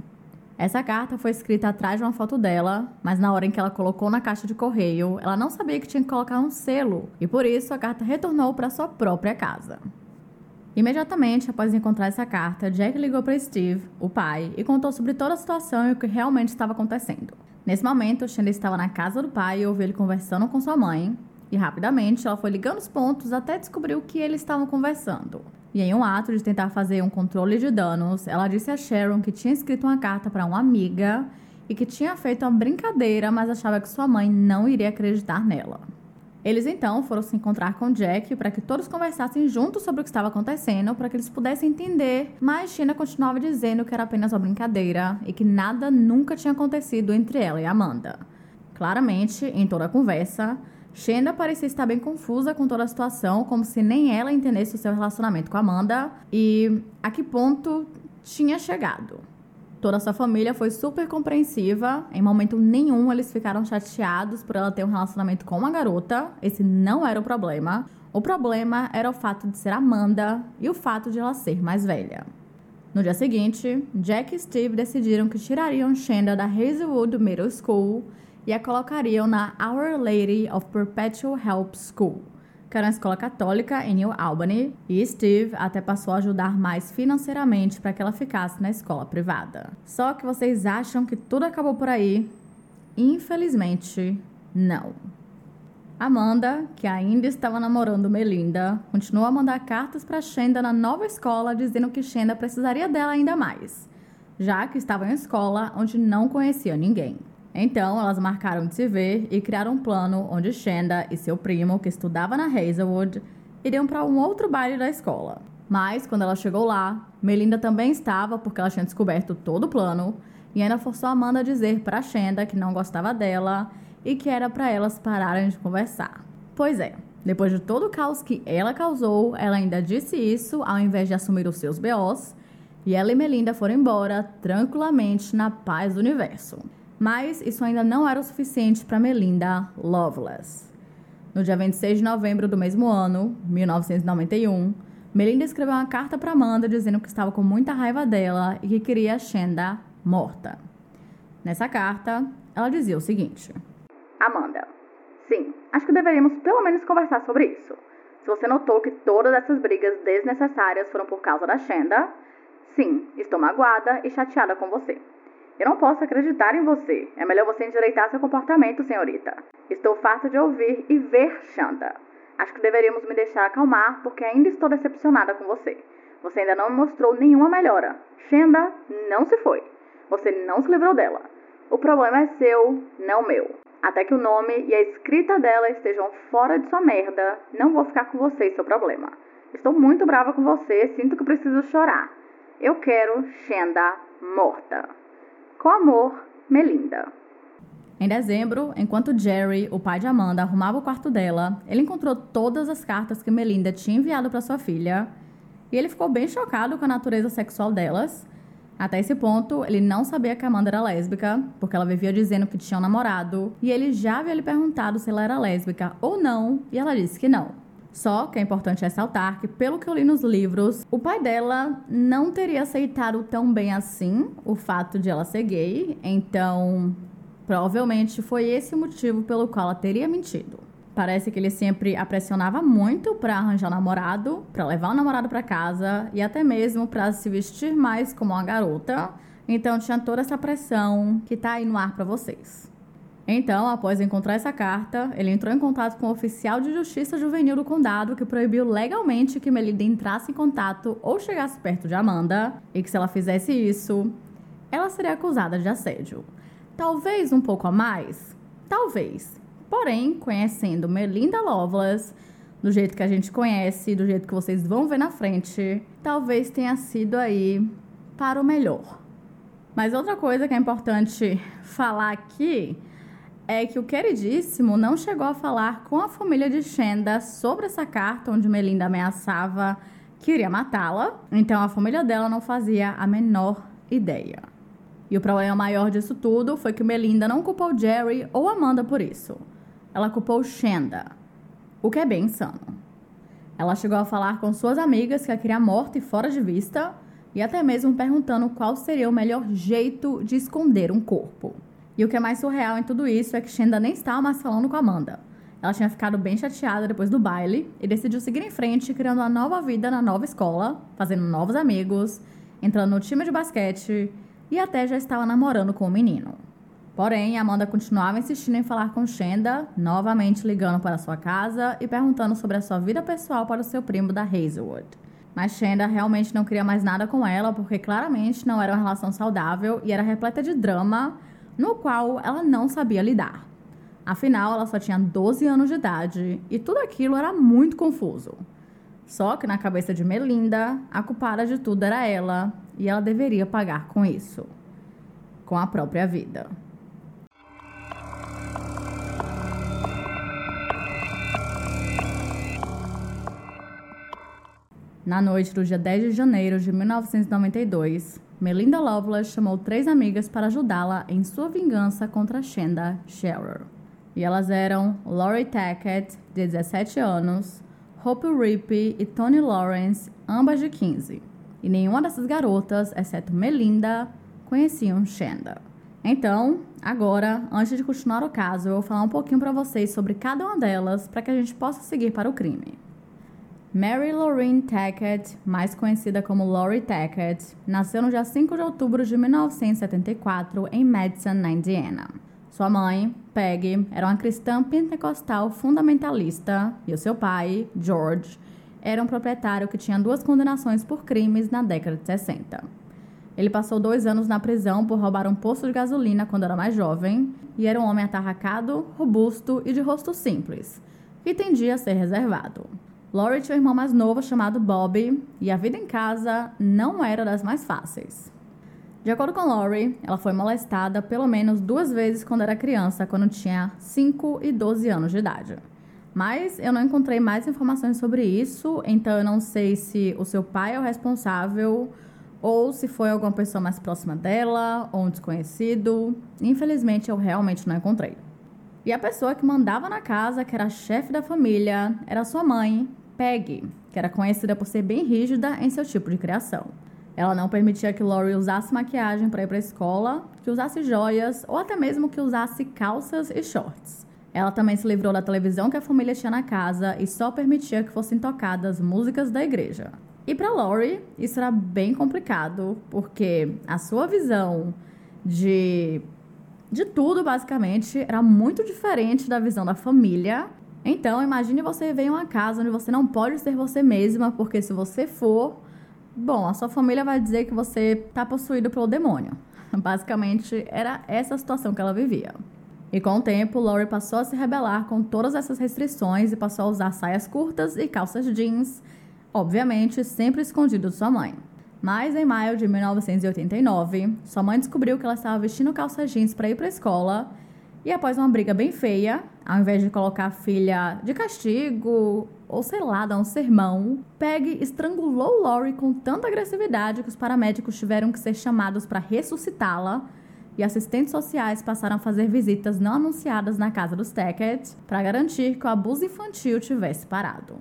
Essa carta foi escrita atrás de uma foto dela, mas na hora em que ela colocou na caixa de correio, ela não sabia que tinha que colocar um selo, e por isso a carta retornou para sua própria casa. Imediatamente após encontrar essa carta, Jack ligou para Steve, o pai, e contou sobre toda a situação e o que realmente estava acontecendo. Nesse momento, Shanda estava na casa do pai e ouviu ele conversando com sua mãe. E rapidamente ela foi ligando os pontos até descobrir o que eles estavam conversando. E em um ato de tentar fazer um controle de danos, ela disse a Sharon que tinha escrito uma carta para uma amiga e que tinha feito uma brincadeira, mas achava que sua mãe não iria acreditar nela. Eles então foram se encontrar com Jack para que todos conversassem juntos sobre o que estava acontecendo, para que eles pudessem entender, mas Tina continuava dizendo que era apenas uma brincadeira e que nada nunca tinha acontecido entre ela e Amanda. Claramente, em toda a conversa, Shenda parecia estar bem confusa com toda a situação, como se nem ela entendesse o seu relacionamento com Amanda e a que ponto tinha chegado. Toda sua família foi super compreensiva. Em momento nenhum eles ficaram chateados por ela ter um relacionamento com uma garota. Esse não era o problema. O problema era o fato de ser Amanda e o fato de ela ser mais velha. No dia seguinte, Jack e Steve decidiram que tirariam Shanda da Hazelwood Middle School e a colocariam na Our Lady of Perpetual Help School que era uma escola católica em New Albany, e Steve até passou a ajudar mais financeiramente para que ela ficasse na escola privada. Só que vocês acham que tudo acabou por aí? Infelizmente, não. Amanda, que ainda estava namorando Melinda, continuou a mandar cartas para Shenda na nova escola dizendo que Shenda precisaria dela ainda mais, já que estava em uma escola onde não conhecia ninguém. Então, elas marcaram de se ver e criaram um plano onde Shanda e seu primo, que estudava na Hazelwood, iriam para um outro baile da escola. Mas, quando ela chegou lá, Melinda também estava porque ela tinha descoberto todo o plano e ainda forçou Amanda a dizer para Shanda que não gostava dela e que era para elas pararem de conversar. Pois é, depois de todo o caos que ela causou, ela ainda disse isso ao invés de assumir os seus BOs, e ela e Melinda foram embora tranquilamente na paz do universo. Mas isso ainda não era o suficiente para Melinda Loveless. No dia 26 de novembro do mesmo ano, 1991, Melinda escreveu uma carta para Amanda dizendo que estava com muita raiva dela e que queria a Shenda morta. Nessa carta, ela dizia o seguinte: Amanda, sim, acho que deveríamos pelo menos conversar sobre isso. Se você notou que todas essas brigas desnecessárias foram por causa da Shenda, sim, estou magoada e chateada com você. Eu não posso acreditar em você. É melhor você endireitar seu comportamento, senhorita. Estou farta de ouvir e ver Shanda. Acho que deveríamos me deixar acalmar porque ainda estou decepcionada com você. Você ainda não mostrou nenhuma melhora. Shenda não se foi. Você não se livrou dela. O problema é seu, não meu. Até que o nome e a escrita dela estejam fora de sua merda, não vou ficar com você e seu problema. Estou muito brava com você, sinto que preciso chorar. Eu quero Shenda morta. Com amor, Melinda. Em dezembro, enquanto Jerry, o pai de Amanda, arrumava o quarto dela, ele encontrou todas as cartas que Melinda tinha enviado para sua filha e ele ficou bem chocado com a natureza sexual delas até esse ponto, ele não sabia que Amanda era lésbica, porque ela vivia dizendo que tinha um namorado, e ele já havia lhe perguntado se ela era lésbica ou não, e ela disse que não. Só que é importante ressaltar que, pelo que eu li nos livros, o pai dela não teria aceitado tão bem assim o fato de ela ser gay, então provavelmente foi esse o motivo pelo qual ela teria mentido. Parece que ele sempre a pressionava muito para arranjar namorado, para levar o namorado para casa e até mesmo para se vestir mais como uma garota. Então tinha toda essa pressão que tá aí no ar para vocês. Então, após encontrar essa carta, ele entrou em contato com o oficial de justiça juvenil do condado que proibiu legalmente que Melinda entrasse em contato ou chegasse perto de Amanda, e que se ela fizesse isso, ela seria acusada de assédio. Talvez um pouco a mais? Talvez. Porém, conhecendo Melinda Loveless, do jeito que a gente conhece, do jeito que vocês vão ver na frente, talvez tenha sido aí para o melhor. Mas outra coisa que é importante falar aqui é que o queridíssimo não chegou a falar com a família de Shenda sobre essa carta onde Melinda ameaçava que iria matá-la. Então a família dela não fazia a menor ideia. E o problema maior disso tudo foi que Melinda não culpou Jerry ou Amanda por isso ela culpou Shenda, o que é bem insano. Ela chegou a falar com suas amigas que a queria morta e fora de vista, e até mesmo perguntando qual seria o melhor jeito de esconder um corpo. E o que é mais surreal em tudo isso é que Shenda nem estava mais falando com Amanda. Ela tinha ficado bem chateada depois do baile e decidiu seguir em frente, criando uma nova vida na nova escola, fazendo novos amigos, entrando no time de basquete e até já estava namorando com o menino. Porém, Amanda continuava insistindo em falar com Shenda, novamente ligando para sua casa e perguntando sobre a sua vida pessoal para o seu primo da Hazelwood. Mas Shenda realmente não queria mais nada com ela, porque claramente não era uma relação saudável e era repleta de drama, no qual ela não sabia lidar. Afinal, ela só tinha 12 anos de idade e tudo aquilo era muito confuso. Só que na cabeça de Melinda, a culpada de tudo era ela e ela deveria pagar com isso com a própria vida. Na noite do dia 10 de janeiro de 1992, Melinda Loveless chamou três amigas para ajudá-la em sua vingança contra Shenda Scherer. E elas eram Lori Tackett, de 17 anos, Hope Rippey e Tony Lawrence, ambas de 15. E nenhuma dessas garotas, exceto Melinda, conheciam Shenda. Então, agora, antes de continuar o caso, eu vou falar um pouquinho para vocês sobre cada uma delas para que a gente possa seguir para o crime. Mary Lorraine Tackett, mais conhecida como Lori Tackett, nasceu no dia 5 de outubro de 1974 em Madison, na Indiana. Sua mãe, Peggy, era uma cristã pentecostal fundamentalista e o seu pai, George, era um proprietário que tinha duas condenações por crimes na década de 60. Ele passou dois anos na prisão por roubar um posto de gasolina quando era mais jovem e era um homem atarracado, robusto e de rosto simples, que tendia a ser reservado. Laurie tinha um irmão mais novo chamado Bobby e a vida em casa não era das mais fáceis. De acordo com Laurie, ela foi molestada pelo menos duas vezes quando era criança, quando tinha 5 e 12 anos de idade. Mas eu não encontrei mais informações sobre isso, então eu não sei se o seu pai é o responsável ou se foi alguma pessoa mais próxima dela ou um desconhecido. Infelizmente eu realmente não encontrei. E a pessoa que mandava na casa, que era chefe da família, era sua mãe, Peggy, que era conhecida por ser bem rígida em seu tipo de criação. Ela não permitia que Laurie usasse maquiagem para ir para a escola, que usasse joias ou até mesmo que usasse calças e shorts. Ela também se livrou da televisão que a família tinha na casa e só permitia que fossem tocadas músicas da igreja. E para Lori, isso era bem complicado, porque a sua visão de de tudo, basicamente, era muito diferente da visão da família. Então, imagine você em uma casa onde você não pode ser você mesma, porque se você for, bom, a sua família vai dizer que você está possuído pelo demônio. Basicamente, era essa a situação que ela vivia. E com o tempo, Lori passou a se rebelar com todas essas restrições e passou a usar saias curtas e calças jeans, obviamente sempre escondido de sua mãe. Mas em maio de 1989, sua mãe descobriu que ela estava vestindo calça jeans para ir para a escola e após uma briga bem feia, ao invés de colocar a filha de castigo ou sei lá, dar um sermão, Peg estrangulou Lori com tanta agressividade que os paramédicos tiveram que ser chamados para ressuscitá-la e assistentes sociais passaram a fazer visitas não anunciadas na casa dos Tackett para garantir que o abuso infantil tivesse parado.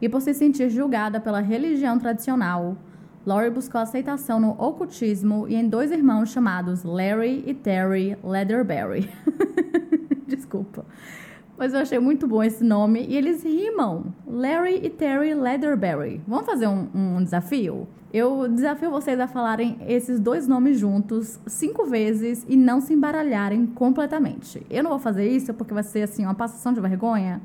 E por se sentir julgada pela religião tradicional, Lori buscou aceitação no ocultismo e em dois irmãos chamados Larry e Terry Leatherberry. Desculpa. Mas eu achei muito bom esse nome e eles rimam. Larry e Terry Leatherberry. Vamos fazer um, um desafio? Eu desafio vocês a falarem esses dois nomes juntos cinco vezes e não se embaralharem completamente. Eu não vou fazer isso porque vai ser assim uma passação de vergonha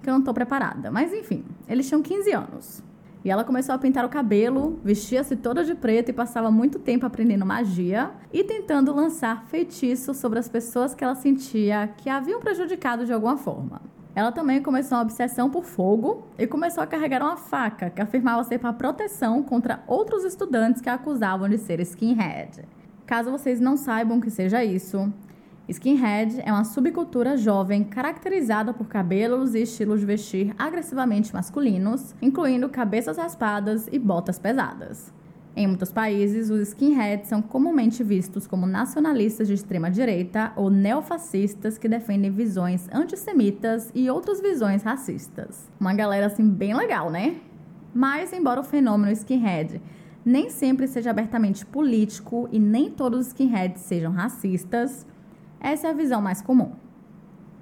que eu não estou preparada. Mas enfim, eles tinham 15 anos. E ela começou a pintar o cabelo, vestia-se toda de preto e passava muito tempo aprendendo magia e tentando lançar feitiços sobre as pessoas que ela sentia que haviam prejudicado de alguma forma. Ela também começou uma obsessão por fogo e começou a carregar uma faca que afirmava ser para proteção contra outros estudantes que a acusavam de ser skinhead. Caso vocês não saibam que seja isso, Skinhead é uma subcultura jovem caracterizada por cabelos e estilos de vestir agressivamente masculinos, incluindo cabeças raspadas e botas pesadas. Em muitos países, os skinheads são comumente vistos como nacionalistas de extrema direita ou neofascistas que defendem visões antissemitas e outras visões racistas. Uma galera assim bem legal, né? Mas, embora o fenômeno skinhead nem sempre seja abertamente político e nem todos os skinheads sejam racistas, essa é a visão mais comum.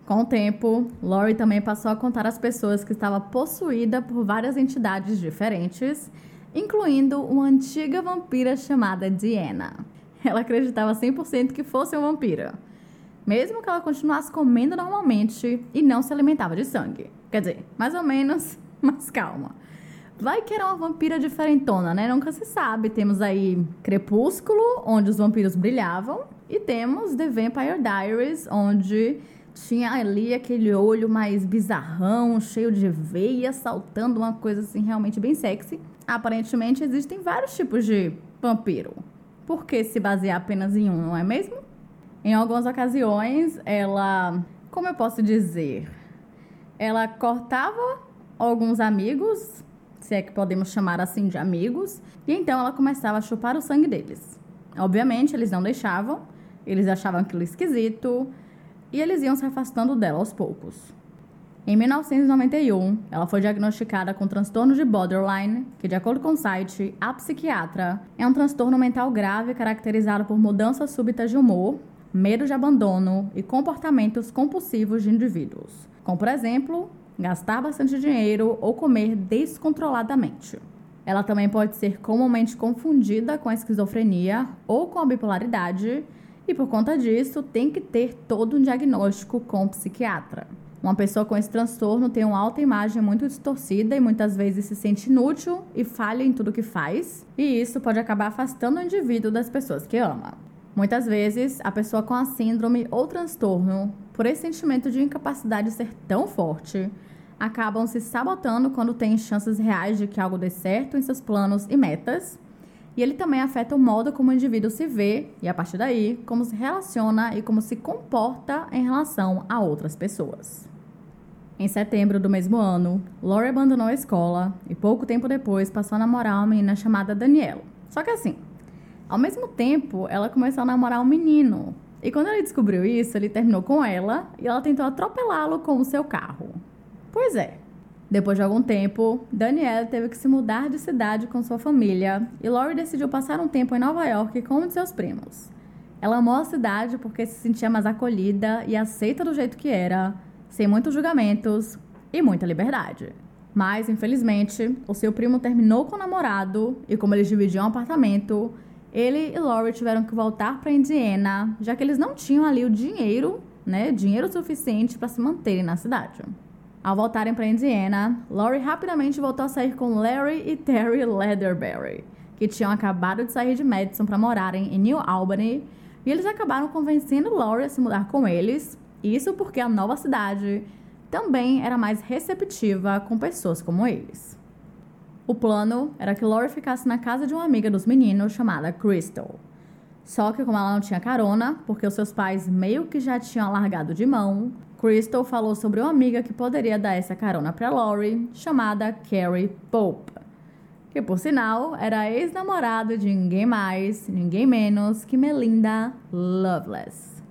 Com o tempo, Lori também passou a contar às pessoas que estava possuída por várias entidades diferentes, incluindo uma antiga vampira chamada Diana. Ela acreditava 100% que fosse uma vampira, mesmo que ela continuasse comendo normalmente e não se alimentava de sangue. Quer dizer, mais ou menos, mas calma. Vai que era uma vampira diferentona, né? Nunca se sabe. Temos aí Crepúsculo, onde os vampiros brilhavam, e temos The Vampire Diaries, onde tinha ali aquele olho mais bizarrão, cheio de veia, saltando uma coisa assim realmente bem sexy. Aparentemente existem vários tipos de vampiro. Por que se basear apenas em um, não é mesmo? Em algumas ocasiões, ela, como eu posso dizer, ela cortava alguns amigos, se é que podemos chamar assim de amigos, e então ela começava a chupar o sangue deles. Obviamente, eles não deixavam, eles achavam aquilo esquisito e eles iam se afastando dela aos poucos. Em 1991, ela foi diagnosticada com transtorno de borderline, que, de acordo com o site A Psiquiatra, é um transtorno mental grave caracterizado por mudanças súbitas de humor, medo de abandono e comportamentos compulsivos de indivíduos, como, por exemplo, gastar bastante dinheiro ou comer descontroladamente. Ela também pode ser comumente confundida com a esquizofrenia ou com a bipolaridade e por conta disso tem que ter todo um diagnóstico com o psiquiatra. Uma pessoa com esse transtorno tem uma autoimagem muito distorcida e muitas vezes se sente inútil e falha em tudo que faz, e isso pode acabar afastando o indivíduo das pessoas que ama. Muitas vezes, a pessoa com a síndrome ou transtorno, por esse sentimento de incapacidade ser tão forte, acabam se sabotando quando têm chances reais de que algo dê certo em seus planos e metas, e ele também afeta o modo como o indivíduo se vê e, a partir daí, como se relaciona e como se comporta em relação a outras pessoas. Em setembro do mesmo ano, Lori abandonou a escola e pouco tempo depois passou a namorar uma menina chamada Daniela. Só que assim, ao mesmo tempo, ela começou a namorar um menino. E quando ele descobriu isso, ele terminou com ela e ela tentou atropelá-lo com o seu carro. Pois é, depois de algum tempo, Danielle teve que se mudar de cidade com sua família e Lori decidiu passar um tempo em Nova York com um de seus primos. Ela amou a cidade porque se sentia mais acolhida e aceita do jeito que era, sem muitos julgamentos e muita liberdade. Mas, infelizmente, o seu primo terminou com o namorado e, como eles dividiam um apartamento, ele e Laurie tiveram que voltar para Indiana, já que eles não tinham ali o dinheiro, né, dinheiro suficiente para se manterem na cidade. Ao voltarem para Indiana, Laurie rapidamente voltou a sair com Larry e Terry Leatherberry, que tinham acabado de sair de Madison para morarem em New Albany, e eles acabaram convencendo Laurie a se mudar com eles, isso porque a nova cidade também era mais receptiva com pessoas como eles. O plano era que Lori ficasse na casa de uma amiga dos meninos chamada Crystal. Só que como ela não tinha carona, porque os seus pais meio que já tinham largado de mão, Crystal falou sobre uma amiga que poderia dar essa carona para Lori, chamada Carrie Pope, que por sinal era ex-namorado de ninguém mais, ninguém menos que Melinda Loveless.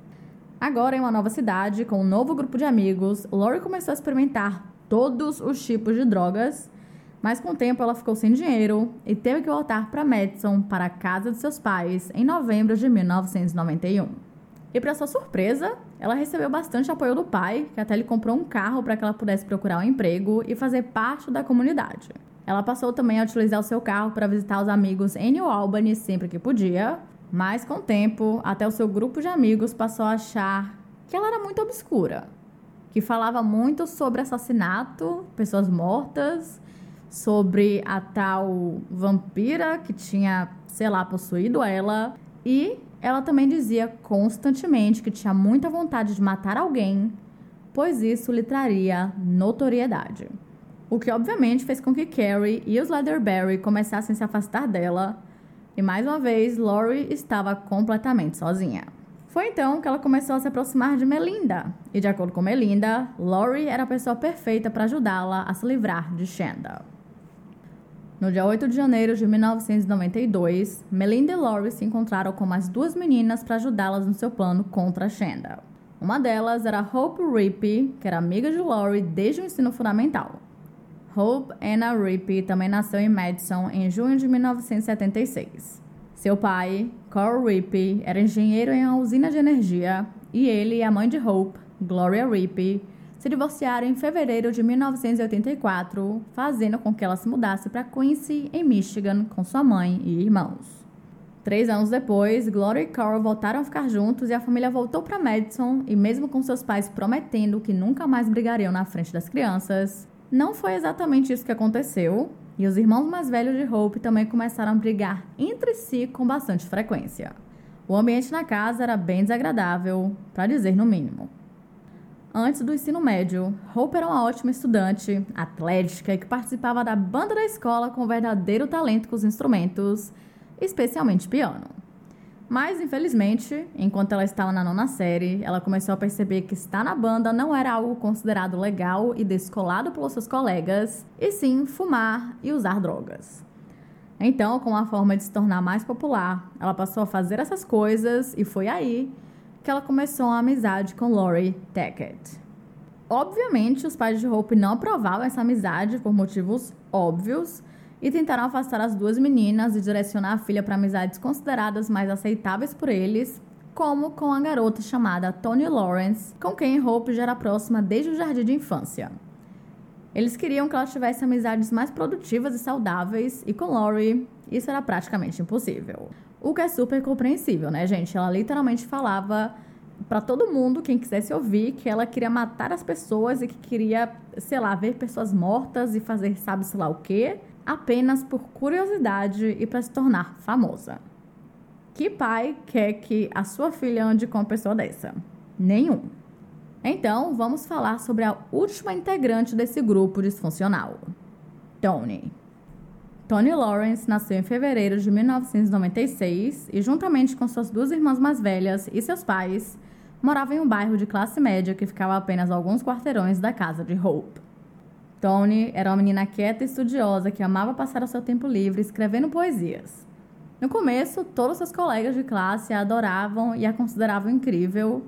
Agora em uma nova cidade, com um novo grupo de amigos, Lori começou a experimentar todos os tipos de drogas mas com o tempo ela ficou sem dinheiro e teve que voltar para Madison, para a casa de seus pais, em novembro de 1991. E para sua surpresa, ela recebeu bastante apoio do pai, que até lhe comprou um carro para que ela pudesse procurar um emprego e fazer parte da comunidade. Ela passou também a utilizar o seu carro para visitar os amigos em New Albany sempre que podia, mas com o tempo, até o seu grupo de amigos passou a achar que ela era muito obscura, que falava muito sobre assassinato, pessoas mortas sobre a tal vampira que tinha, sei lá, possuído ela. E ela também dizia constantemente que tinha muita vontade de matar alguém, pois isso lhe traria notoriedade. O que obviamente fez com que Carrie e os Leatherberry começassem a se afastar dela. E mais uma vez, Laurie estava completamente sozinha. Foi então que ela começou a se aproximar de Melinda. E de acordo com Melinda, Laurie era a pessoa perfeita para ajudá-la a se livrar de Shanda. No dia 8 de janeiro de 1992, Melinda e Laurie se encontraram com mais duas meninas para ajudá-las no seu plano contra Shanda. Uma delas era Hope Rippey, que era amiga de Laurie desde o ensino fundamental. Hope Anna Rippey também nasceu em Madison em junho de 1976. Seu pai, Carl Rippey, era engenheiro em uma usina de energia e ele e a mãe de Hope, Gloria Rippey, se divorciaram em fevereiro de 1984, fazendo com que ela se mudasse para Quincy, em Michigan, com sua mãe e irmãos. Três anos depois, Gloria e Carl voltaram a ficar juntos e a família voltou para Madison, e mesmo com seus pais prometendo que nunca mais brigariam na frente das crianças, não foi exatamente isso que aconteceu, e os irmãos mais velhos de Hope também começaram a brigar entre si com bastante frequência. O ambiente na casa era bem desagradável, para dizer no mínimo. Antes do ensino médio, Hope era uma ótima estudante, atlética e que participava da banda da escola com verdadeiro talento com os instrumentos, especialmente piano. Mas, infelizmente, enquanto ela estava na nona série, ela começou a perceber que estar na banda não era algo considerado legal e descolado pelos seus colegas, e sim fumar e usar drogas. Então, com a forma de se tornar mais popular, ela passou a fazer essas coisas e foi aí que ela começou uma amizade com Laurie Tackett. Obviamente, os pais de Hope não aprovavam essa amizade por motivos óbvios e tentaram afastar as duas meninas e direcionar a filha para amizades consideradas mais aceitáveis por eles, como com a garota chamada Tony Lawrence, com quem Hope já era próxima desde o jardim de infância. Eles queriam que ela tivesse amizades mais produtivas e saudáveis, e com Laurie isso era praticamente impossível. O que é super compreensível, né, gente? Ela literalmente falava para todo mundo, quem quisesse ouvir, que ela queria matar as pessoas e que queria, sei lá, ver pessoas mortas e fazer sabe sei lá o quê, apenas por curiosidade e para se tornar famosa. Que pai quer que a sua filha ande com uma pessoa dessa? Nenhum. Então, vamos falar sobre a última integrante desse grupo disfuncional, Tony. Tony Lawrence nasceu em fevereiro de 1996 e, juntamente com suas duas irmãs mais velhas e seus pais, morava em um bairro de classe média que ficava a apenas alguns quarteirões da casa de Hope. Tony era uma menina quieta e estudiosa que amava passar o seu tempo livre escrevendo poesias. No começo, todos seus colegas de classe a adoravam e a consideravam incrível,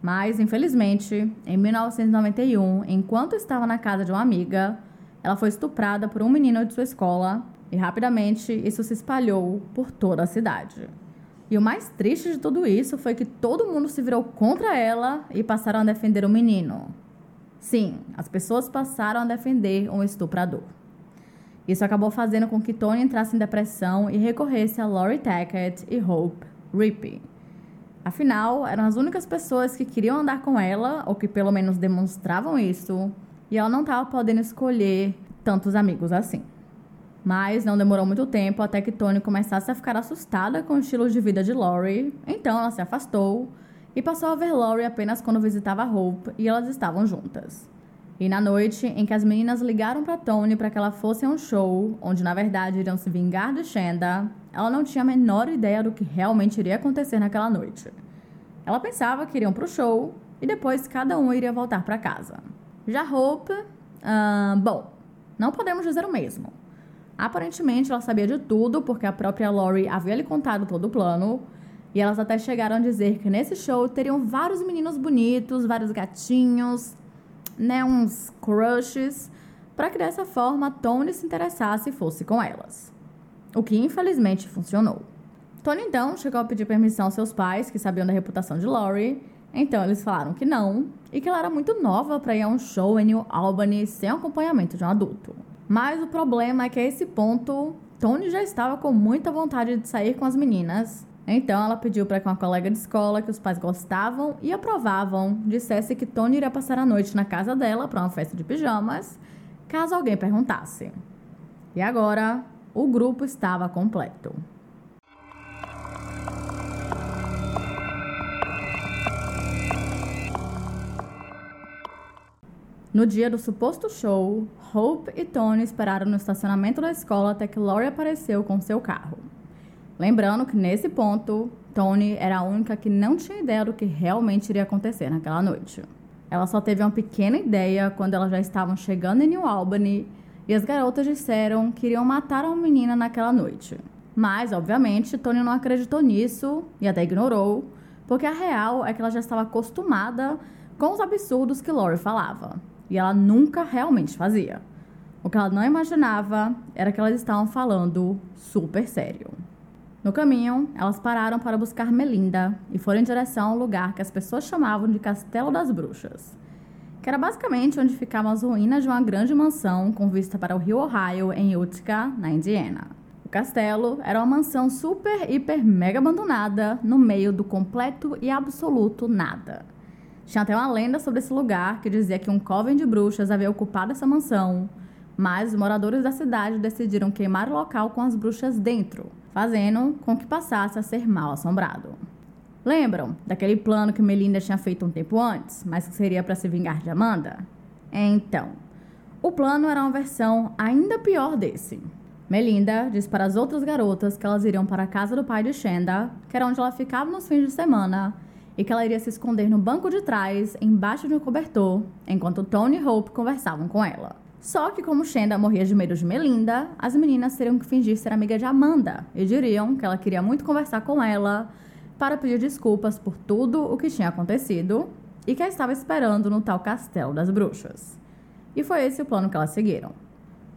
mas, infelizmente, em 1991, enquanto estava na casa de uma amiga, ela foi estuprada por um menino de sua escola e rapidamente isso se espalhou por toda a cidade. E o mais triste de tudo isso foi que todo mundo se virou contra ela e passaram a defender o menino. Sim, as pessoas passaram a defender um estuprador. Isso acabou fazendo com que Tony entrasse em depressão e recorresse a Laurie Tackett e Hope Rippey. Afinal, eram as únicas pessoas que queriam andar com ela, ou que pelo menos demonstravam isso, e ela não estava podendo escolher tantos amigos assim. Mas não demorou muito tempo até que Tony começasse a ficar assustada com o estilo de vida de Laurie, então ela se afastou e passou a ver Laurie apenas quando visitava Hope e elas estavam juntas. E na noite em que as meninas ligaram para Tony para que ela fosse a um show, onde na verdade iriam se vingar de Shanda, ela não tinha a menor ideia do que realmente iria acontecer naquela noite. Ela pensava que iriam para o show e depois cada um iria voltar para casa. Já Hope, uh, bom, não podemos dizer o mesmo. Aparentemente ela sabia de tudo porque a própria Lori havia lhe contado todo o plano. E elas até chegaram a dizer que nesse show teriam vários meninos bonitos, vários gatinhos, né, uns crushes, para que dessa forma Tony se interessasse e fosse com elas. O que infelizmente funcionou. Tony então chegou a pedir permissão aos seus pais, que sabiam da reputação de Laurie. Então eles falaram que não e que ela era muito nova para ir a um show em New Albany sem acompanhamento de um adulto. Mas o problema é que a esse ponto Tony já estava com muita vontade de sair com as meninas então ela pediu para que uma colega de escola que os pais gostavam e aprovavam dissesse que Tony iria passar a noite na casa dela para uma festa de pijamas, caso alguém perguntasse. E agora o grupo estava completo. No dia do suposto show, Hope e Tony esperaram no estacionamento da escola até que Lori apareceu com seu carro. Lembrando que nesse ponto, Tony era a única que não tinha ideia do que realmente iria acontecer naquela noite. Ela só teve uma pequena ideia quando elas já estavam chegando em New Albany e as garotas disseram que iriam matar uma menina naquela noite. Mas, obviamente, Tony não acreditou nisso e até ignorou, porque a real é que ela já estava acostumada com os absurdos que Lori falava. E ela nunca realmente fazia. O que ela não imaginava era que elas estavam falando super sério. No caminho, elas pararam para buscar Melinda e foram em direção ao lugar que as pessoas chamavam de Castelo das Bruxas, que era basicamente onde ficavam as ruínas de uma grande mansão com vista para o rio Ohio, em Utica, na Indiana. O castelo era uma mansão super, hiper, mega abandonada no meio do completo e absoluto nada. Tinha até uma lenda sobre esse lugar que dizia que um coven de bruxas havia ocupado essa mansão, mas os moradores da cidade decidiram queimar o local com as bruxas dentro, fazendo com que passasse a ser mal assombrado. Lembram daquele plano que Melinda tinha feito um tempo antes, mas que seria para se vingar de Amanda? Então, o plano era uma versão ainda pior desse. Melinda disse para as outras garotas que elas iriam para a casa do pai de Shanda, que era onde ela ficava nos fins de semana, e que ela iria se esconder no banco de trás, embaixo de um cobertor, enquanto Tony e Hope conversavam com ela. Só que, como Shenda morria de medo de Melinda, as meninas teriam que fingir ser amiga de Amanda e diriam que ela queria muito conversar com ela para pedir desculpas por tudo o que tinha acontecido e que a estava esperando no tal castelo das bruxas. E foi esse o plano que elas seguiram.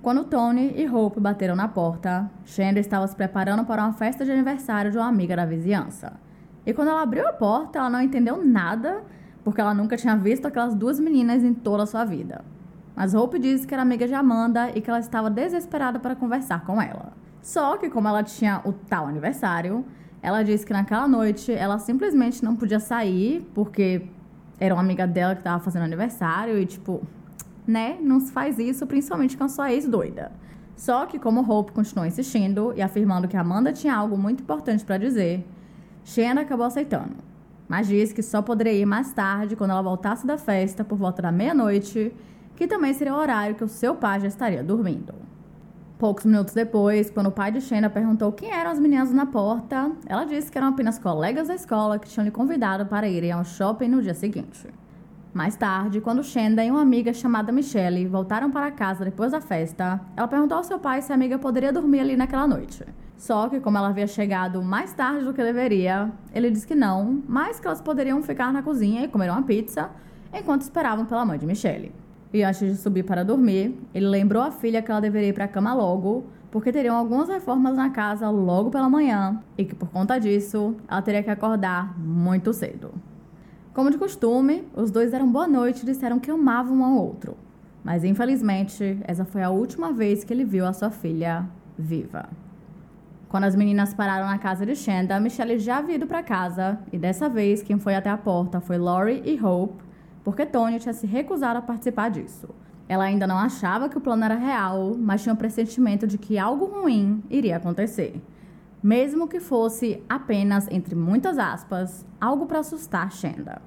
Quando Tony e Hope bateram na porta, Shenda estava se preparando para uma festa de aniversário de uma amiga da vizinhança. E quando ela abriu a porta, ela não entendeu nada, porque ela nunca tinha visto aquelas duas meninas em toda a sua vida. Mas Hope disse que era amiga de Amanda e que ela estava desesperada para conversar com ela. Só que, como ela tinha o tal aniversário, ela disse que naquela noite ela simplesmente não podia sair porque era uma amiga dela que estava fazendo aniversário e, tipo, né, não se faz isso, principalmente com a sua ex-doida. Só que, como Hope continuou insistindo e afirmando que Amanda tinha algo muito importante para dizer, Shana acabou aceitando. Mas disse que só poderia ir mais tarde, quando ela voltasse da festa, por volta da meia-noite, que também seria o horário que o seu pai já estaria dormindo. Poucos minutos depois, quando o pai de Shena perguntou quem eram as meninas na porta, ela disse que eram apenas colegas da escola que tinham lhe convidado para irem ao shopping no dia seguinte. Mais tarde, quando Shenda e uma amiga chamada Michelle voltaram para casa depois da festa, ela perguntou ao seu pai se a amiga poderia dormir ali naquela noite. Só que, como ela havia chegado mais tarde do que deveria, ele disse que não, mas que elas poderiam ficar na cozinha e comer uma pizza enquanto esperavam pela mãe de Michelle. E antes de subir para dormir, ele lembrou a filha que ela deveria ir para a cama logo, porque teriam algumas reformas na casa logo pela manhã e que por conta disso ela teria que acordar muito cedo. Como de costume, os dois deram boa noite e disseram que amavam um ao outro. Mas infelizmente, essa foi a última vez que ele viu a sua filha viva. Quando as meninas pararam na casa de Shanda, Michelle já havia ido para casa e dessa vez quem foi até a porta foi Lori e Hope, porque Tony tinha se recusado a participar disso. Ela ainda não achava que o plano era real, mas tinha um pressentimento de que algo ruim iria acontecer. Mesmo que fosse apenas, entre muitas aspas, algo para assustar Shanda.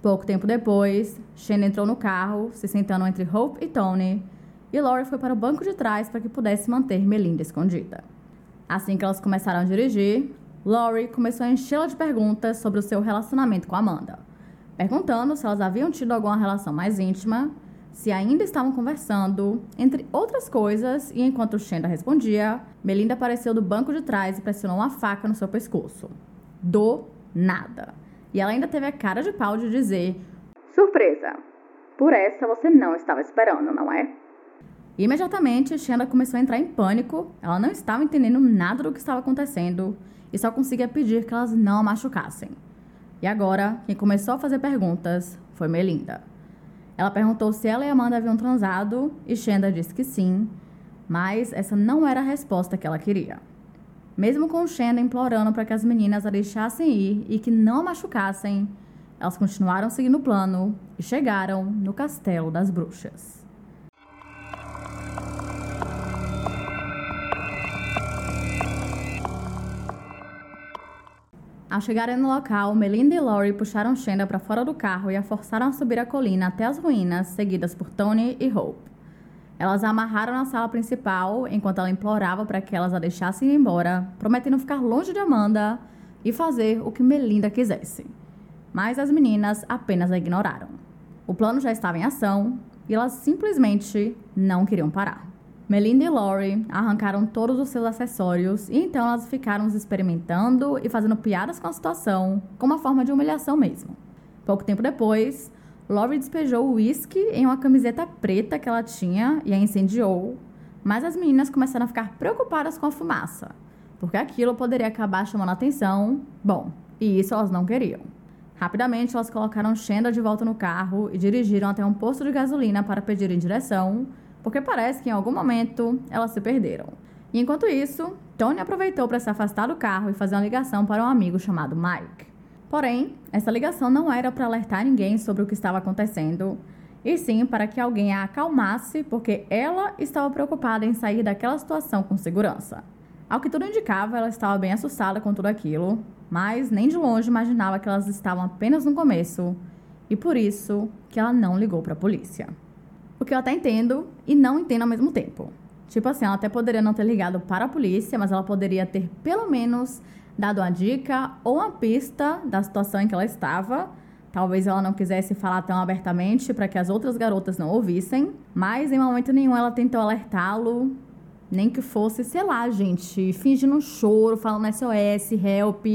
Pouco tempo depois, Shanda entrou no carro, se sentando entre Hope e Tony, e Lori foi para o banco de trás para que pudesse manter Melinda escondida. Assim que elas começaram a dirigir, Lori começou a enchê-la de perguntas sobre o seu relacionamento com Amanda, perguntando se elas haviam tido alguma relação mais íntima, se ainda estavam conversando, entre outras coisas, e enquanto Shanda respondia, Melinda apareceu do banco de trás e pressionou uma faca no seu pescoço. Do nada. E ela ainda teve a cara de pau de dizer: Surpresa! Por essa você não estava esperando, não é? Imediatamente, Shanda começou a entrar em pânico. Ela não estava entendendo nada do que estava acontecendo e só conseguia pedir que elas não a machucassem. E agora, quem começou a fazer perguntas foi Melinda. Ela perguntou se ela e Amanda haviam transado e Shanda disse que sim, mas essa não era a resposta que ela queria. Mesmo com Shanda implorando para que as meninas a deixassem ir e que não a machucassem, elas continuaram seguindo o plano e chegaram no Castelo das Bruxas. Ao chegarem no local, Melinda e Lori puxaram Shanda para fora do carro e a forçaram a subir a colina até as ruínas, seguidas por Tony e Hope. Elas a amarraram na sala principal enquanto ela implorava para que elas a deixassem ir embora, prometendo ficar longe de Amanda e fazer o que Melinda quisesse. Mas as meninas apenas a ignoraram. O plano já estava em ação e elas simplesmente não queriam parar. Melinda e Lori arrancaram todos os seus acessórios e então elas ficaram experimentando e fazendo piadas com a situação, como uma forma de humilhação mesmo. Pouco tempo depois, Lori despejou o uísque em uma camiseta preta que ela tinha e a incendiou, mas as meninas começaram a ficar preocupadas com a fumaça, porque aquilo poderia acabar chamando a atenção. Bom, e isso elas não queriam. Rapidamente, elas colocaram Shenda de volta no carro e dirigiram até um posto de gasolina para pedir direção porque parece que em algum momento elas se perderam. E enquanto isso, Tony aproveitou para se afastar do carro e fazer uma ligação para um amigo chamado Mike. Porém, essa ligação não era para alertar ninguém sobre o que estava acontecendo, e sim para que alguém a acalmasse, porque ela estava preocupada em sair daquela situação com segurança. Ao que tudo indicava, ela estava bem assustada com tudo aquilo, mas nem de longe imaginava que elas estavam apenas no começo, e por isso que ela não ligou para a polícia. O que eu até entendo e não entendo ao mesmo tempo. Tipo assim, ela até poderia não ter ligado para a polícia, mas ela poderia ter pelo menos dado uma dica ou uma pista da situação em que ela estava. Talvez ela não quisesse falar tão abertamente para que as outras garotas não ouvissem, mas em momento nenhum ela tentou alertá-lo, nem que fosse, sei lá, gente, fingindo um choro, falando SOS, help,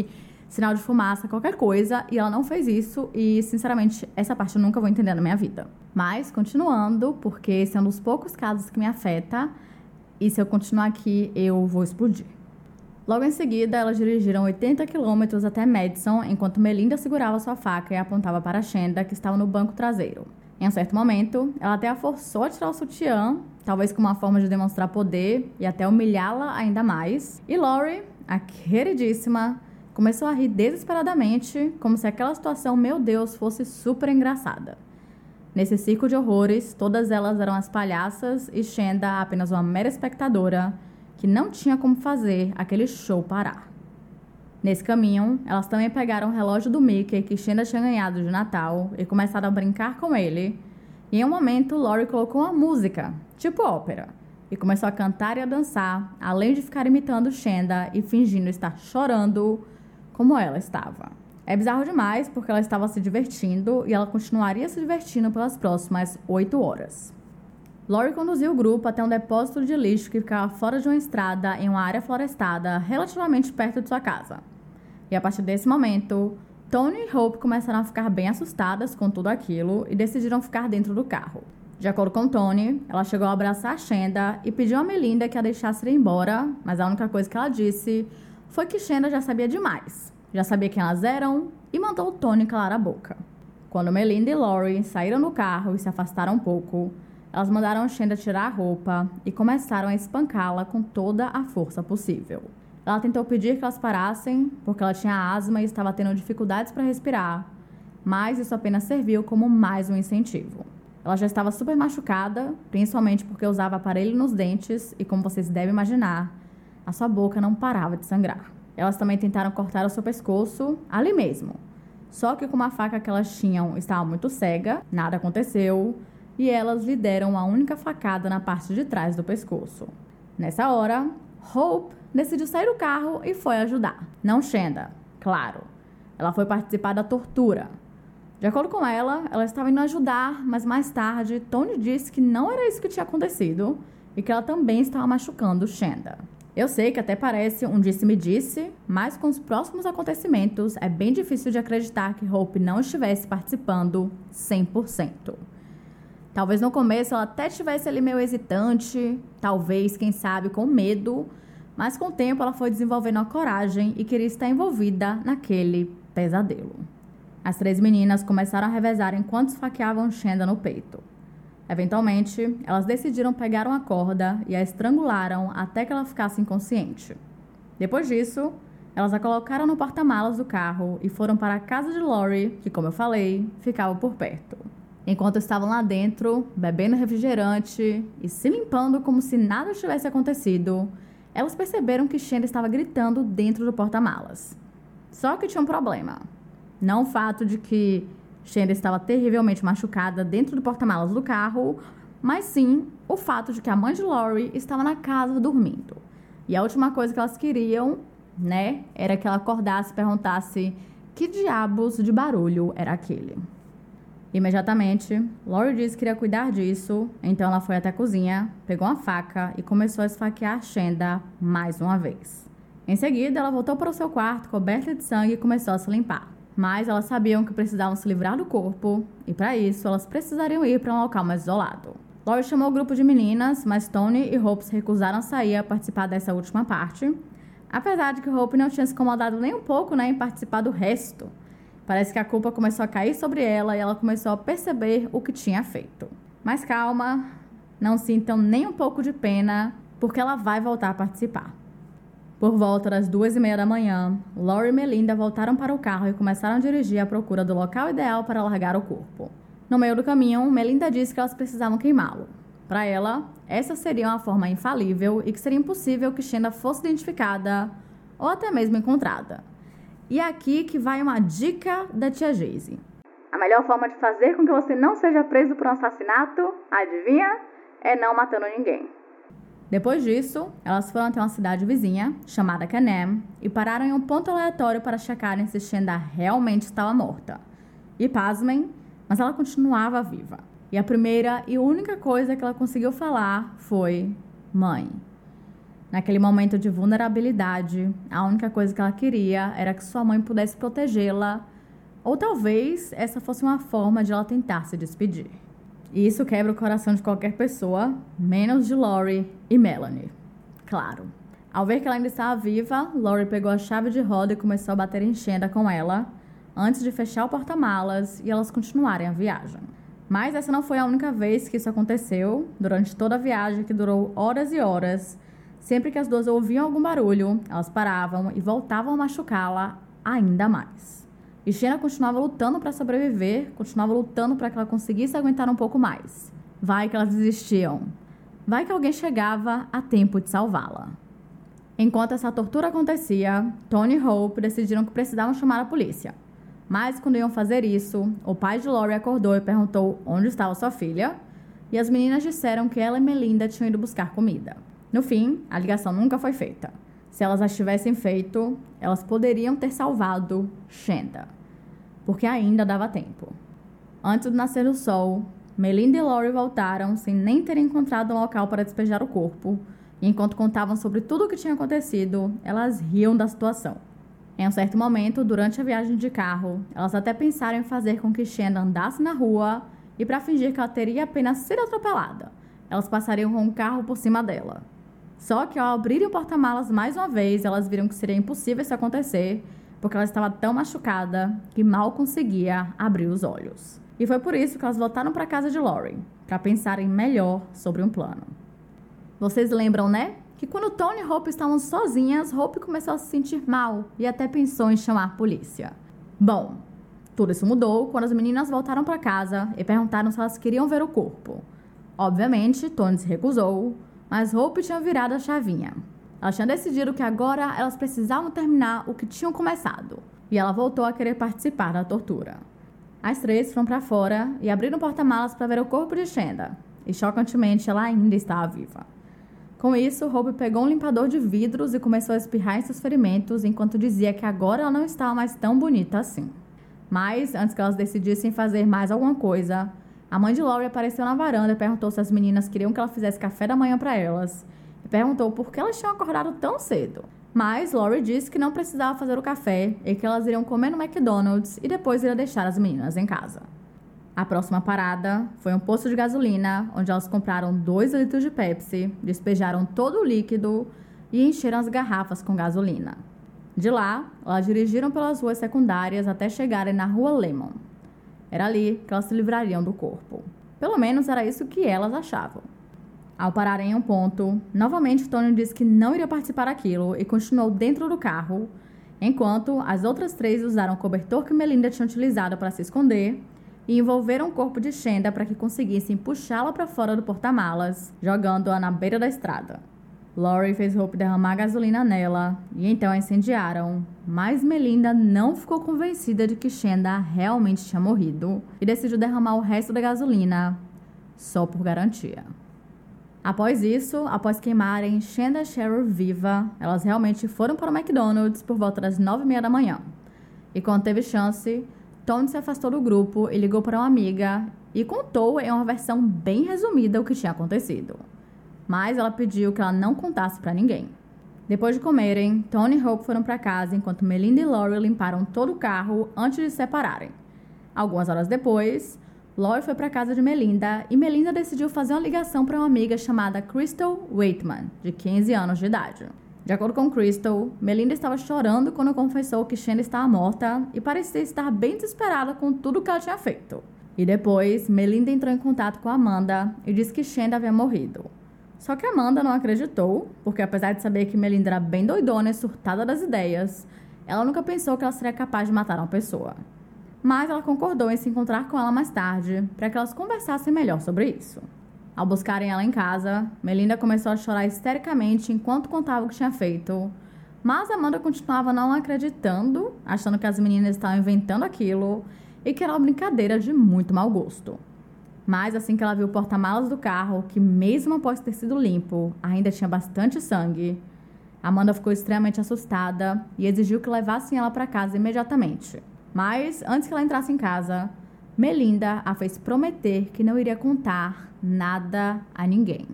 sinal de fumaça, qualquer coisa, e ela não fez isso, e sinceramente, essa parte eu nunca vou entender na minha vida. Mas, continuando, porque esse é um dos poucos casos que me afeta, e se eu continuar aqui, eu vou explodir. Logo em seguida, elas dirigiram 80 quilômetros até Madison, enquanto Melinda segurava sua faca e apontava para Shenda, que estava no banco traseiro. Em um certo momento, ela até a forçou a tirar o sutiã, talvez como uma forma de demonstrar poder e até humilhá-la ainda mais. E Lori, a queridíssima, começou a rir desesperadamente, como se aquela situação, meu Deus, fosse super engraçada. Nesse circo de horrores, todas elas eram as palhaças e Shenda apenas uma mera espectadora que não tinha como fazer aquele show parar. Nesse caminho, elas também pegaram o relógio do Mickey que Shenda tinha ganhado de Natal e começaram a brincar com ele. E em um momento, Lori colocou uma música, tipo ópera, e começou a cantar e a dançar, além de ficar imitando Shenda e fingindo estar chorando como ela estava. É bizarro demais porque ela estava se divertindo e ela continuaria se divertindo pelas próximas oito horas. Lori conduziu o grupo até um depósito de lixo que ficava fora de uma estrada em uma área florestada relativamente perto de sua casa. E a partir desse momento, Tony e Hope começaram a ficar bem assustadas com tudo aquilo e decidiram ficar dentro do carro. De acordo com Tony, ela chegou a abraçar a Shenda e pediu a Melinda que a deixasse ir embora, mas a única coisa que ela disse foi que Shenda já sabia demais, já sabia quem elas eram e mandou o Tony calar a boca. Quando Melinda e Lori saíram do carro e se afastaram um pouco, elas mandaram Shenda tirar a roupa e começaram a espancá-la com toda a força possível. Ela tentou pedir que elas parassem, porque ela tinha asma e estava tendo dificuldades para respirar, mas isso apenas serviu como mais um incentivo. Ela já estava super machucada, principalmente porque usava aparelho nos dentes e, como vocês devem imaginar, a sua boca não parava de sangrar. Elas também tentaram cortar o seu pescoço ali mesmo. Só que com a faca que elas tinham estava muito cega, nada aconteceu e elas lhe deram a única facada na parte de trás do pescoço. Nessa hora, Hope decidiu sair do carro e foi ajudar. Não Shenda, claro. Ela foi participar da tortura. De acordo com ela, ela estava indo ajudar, mas mais tarde, Tony disse que não era isso que tinha acontecido e que ela também estava machucando Shenda. Eu sei que até parece um disse-me-disse, mas com os próximos acontecimentos é bem difícil de acreditar que Hope não estivesse participando 100%. Talvez no começo ela até estivesse ali meio hesitante, talvez, quem sabe, com medo, mas com o tempo ela foi desenvolvendo a coragem e queria estar envolvida naquele pesadelo. As três meninas começaram a revezar enquanto esfaqueavam Shenda no peito. Eventualmente, elas decidiram pegar uma corda e a estrangularam até que ela ficasse inconsciente. Depois disso, elas a colocaram no porta-malas do carro e foram para a casa de Lori, que, como eu falei, ficava por perto. Enquanto estavam lá dentro, bebendo refrigerante e se limpando como se nada tivesse acontecido, elas perceberam que Shenda estava gritando dentro do porta-malas. Só que tinha um problema. Não o fato de que Shenda estava terrivelmente machucada dentro do porta-malas do carro, mas sim o fato de que a mãe de Lori estava na casa dormindo. E a última coisa que elas queriam, né, era que ela acordasse e perguntasse que diabos de barulho era aquele. Imediatamente, Lori disse que queria cuidar disso, então ela foi até a cozinha, pegou uma faca e começou a esfaquear Shenda mais uma vez. Em seguida, ela voltou para o seu quarto coberta de sangue e começou a se limpar. Mas elas sabiam que precisavam se livrar do corpo e, para isso, elas precisariam ir para um local mais isolado. Lori chamou o grupo de meninas, mas Tony e Hope se recusaram a sair a participar dessa última parte, apesar de que Hope não tinha se incomodado nem um pouco né, em participar do resto. Parece que a culpa começou a cair sobre ela e ela começou a perceber o que tinha feito. Mas calma, não sintam nem um pouco de pena, porque ela vai voltar a participar. Por volta das duas e meia da manhã, Laurie e Melinda voltaram para o carro e começaram a dirigir à procura do local ideal para largar o corpo. No meio do caminho, Melinda disse que elas precisavam queimá-lo. Para ela, essa seria uma forma infalível e que seria impossível que Shenda fosse identificada ou até mesmo encontrada. E é aqui que vai uma dica da tia Geise. A melhor forma de fazer com que você não seja preso por um assassinato, adivinha? É não matando ninguém. Depois disso, elas foram até uma cidade vizinha, chamada Canem, e pararam em um ponto aleatório para checarem se Shenda realmente estava morta. E pasmem, mas ela continuava viva. E a primeira e única coisa que ela conseguiu falar foi: Mãe. Naquele momento de vulnerabilidade, a única coisa que ela queria era que sua mãe pudesse protegê-la, ou talvez essa fosse uma forma de ela tentar se despedir. E isso quebra o coração de qualquer pessoa, menos de Lori e Melanie. Claro. Ao ver que ela ainda estava viva, Lori pegou a chave de roda e começou a bater em Shenda com ela, antes de fechar o porta-malas e elas continuarem a viagem. Mas essa não foi a única vez que isso aconteceu. Durante toda a viagem, que durou horas e horas, Sempre que as duas ouviam algum barulho, elas paravam e voltavam a machucá-la ainda mais. E Xena continuava lutando para sobreviver, continuava lutando para que ela conseguisse aguentar um pouco mais. Vai que elas desistiam. Vai que alguém chegava a tempo de salvá-la. Enquanto essa tortura acontecia, Tony e Hope decidiram que precisavam chamar a polícia. Mas quando iam fazer isso, o pai de Lori acordou e perguntou onde estava sua filha, e as meninas disseram que ela e Melinda tinham ido buscar comida. No fim, a ligação nunca foi feita. Se elas a tivessem feito, elas poderiam ter salvado Shenda, porque ainda dava tempo. Antes do nascer do sol, Melinda e Lori voltaram sem nem ter encontrado um local para despejar o corpo, e enquanto contavam sobre tudo o que tinha acontecido, elas riam da situação. Em um certo momento, durante a viagem de carro, elas até pensaram em fazer com que Shenda andasse na rua e para fingir que ela teria apenas sido atropelada, elas passariam com um carro por cima dela. Só que ao abrirem o porta-malas mais uma vez, elas viram que seria impossível isso acontecer, porque ela estava tão machucada que mal conseguia abrir os olhos. E foi por isso que elas voltaram para casa de Lauren, para pensarem melhor sobre um plano. Vocês lembram, né? Que quando Tony e Hope estavam sozinhas, Hope começou a se sentir mal e até pensou em chamar a polícia. Bom, tudo isso mudou quando as meninas voltaram para casa e perguntaram se elas queriam ver o corpo. Obviamente, Tony se recusou, mas Hope tinha virado a chavinha. Ela tinha decidido que agora elas precisavam terminar o que tinham começado. E ela voltou a querer participar da tortura. As três foram para fora e abriram o porta-malas para ver o corpo de Shenda. E chocantemente ela ainda estava viva. Com isso, Hope pegou um limpador de vidros e começou a espirrar seus ferimentos enquanto dizia que agora ela não estava mais tão bonita assim. Mas, antes que elas decidissem fazer mais alguma coisa, a mãe de Laurie apareceu na varanda e perguntou se as meninas queriam que ela fizesse café da manhã para elas. Perguntou por que elas tinham acordado tão cedo. Mas Laurie disse que não precisava fazer o café e que elas iriam comer no McDonald's e depois iria deixar as meninas em casa. A próxima parada foi um posto de gasolina, onde elas compraram 2 litros de Pepsi, despejaram todo o líquido e encheram as garrafas com gasolina. De lá, elas dirigiram pelas ruas secundárias até chegarem na rua Lemon. Era ali que elas se livrariam do corpo. Pelo menos era isso que elas achavam. Ao pararem em um ponto, novamente Tony disse que não iria participar daquilo e continuou dentro do carro, enquanto as outras três usaram o cobertor que Melinda tinha utilizado para se esconder e envolveram o corpo de Shenda para que conseguissem puxá-la para fora do porta-malas, jogando-a na beira da estrada. Laurie fez Hope derramar gasolina nela e então a incendiaram, mas Melinda não ficou convencida de que Shenda realmente tinha morrido e decidiu derramar o resto da gasolina, só por garantia. Após isso, após queimarem Shenda e Cheryl viva, elas realmente foram para o McDonald's por volta das nove e meia da manhã. E quando teve chance, Tony se afastou do grupo e ligou para uma amiga e contou em uma versão bem resumida o que tinha acontecido mas ela pediu que ela não contasse para ninguém. Depois de comerem, Tony e Hope foram para casa enquanto Melinda e Laurie limparam todo o carro antes de se separarem. Algumas horas depois, Laurie foi para casa de Melinda e Melinda decidiu fazer uma ligação para uma amiga chamada Crystal Waitman, de 15 anos de idade. De acordo com Crystal, Melinda estava chorando quando confessou que Shanda estava morta e parecia estar bem desesperada com tudo que ela tinha feito. E depois, Melinda entrou em contato com Amanda e disse que Shanda havia morrido. Só que Amanda não acreditou, porque apesar de saber que Melinda era bem doidona e surtada das ideias, ela nunca pensou que ela seria capaz de matar uma pessoa. Mas ela concordou em se encontrar com ela mais tarde, para que elas conversassem melhor sobre isso. Ao buscarem ela em casa, Melinda começou a chorar histericamente enquanto contava o que tinha feito. Mas Amanda continuava não acreditando, achando que as meninas estavam inventando aquilo e que era uma brincadeira de muito mau gosto. Mas assim que ela viu o porta-malas do carro, que mesmo após ter sido limpo, ainda tinha bastante sangue, Amanda ficou extremamente assustada e exigiu que levassem ela para casa imediatamente. Mas antes que ela entrasse em casa, Melinda a fez prometer que não iria contar nada a ninguém.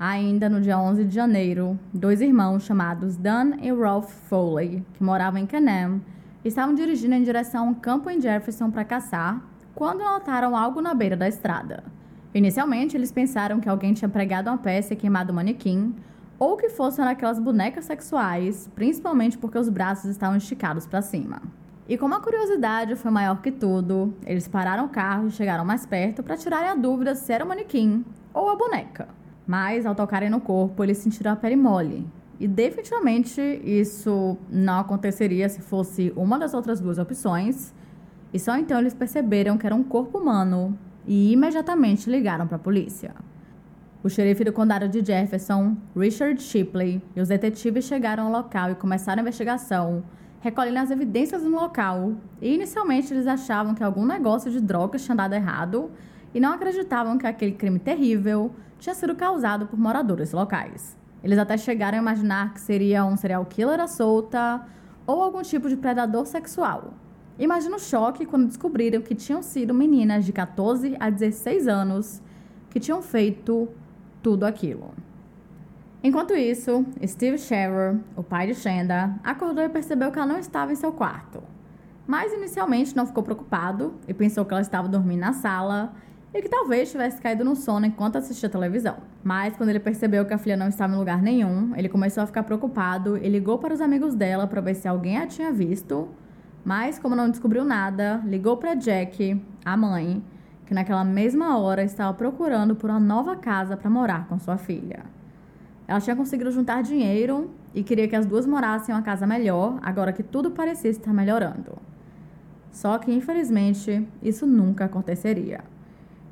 Ainda no dia 11 de janeiro, dois irmãos chamados Dan e Ralph Foley, que moravam em Canem, estavam dirigindo em direção a um campo em Jefferson para caçar, quando notaram algo na beira da estrada. Inicialmente, eles pensaram que alguém tinha pregado uma peça e queimado o manequim, ou que fossem aquelas bonecas sexuais, principalmente porque os braços estavam esticados para cima. E como a curiosidade foi maior que tudo, eles pararam o carro e chegaram mais perto para tirarem a dúvida se era o manequim ou a boneca. Mas ao tocarem no corpo, eles sentiram a pele mole. E definitivamente isso não aconteceria se fosse uma das outras duas opções. E só então eles perceberam que era um corpo humano e imediatamente ligaram para a polícia. O xerife do condado de Jefferson, Richard Shipley, e os detetives chegaram ao local e começaram a investigação, recolhendo as evidências no local. E inicialmente eles achavam que algum negócio de drogas tinha dado errado e não acreditavam que aquele crime terrível tinha sido causado por moradores locais. Eles até chegaram a imaginar que seria um serial killer à solta ou algum tipo de predador sexual. Imagina o choque quando descobriram que tinham sido meninas de 14 a 16 anos que tinham feito tudo aquilo. Enquanto isso, Steve Shearer, o pai de Shanda, acordou e percebeu que ela não estava em seu quarto. Mas inicialmente não ficou preocupado e pensou que ela estava dormindo na sala e que talvez tivesse caído no sono enquanto assistia televisão. Mas quando ele percebeu que a filha não estava em lugar nenhum, ele começou a ficar preocupado e ligou para os amigos dela para ver se alguém a tinha visto. Mas como não descobriu nada, ligou para Jack, a mãe, que naquela mesma hora estava procurando por uma nova casa para morar com sua filha. Ela tinha conseguido juntar dinheiro e queria que as duas morassem em uma casa melhor, agora que tudo parecia estar melhorando. Só que, infelizmente, isso nunca aconteceria.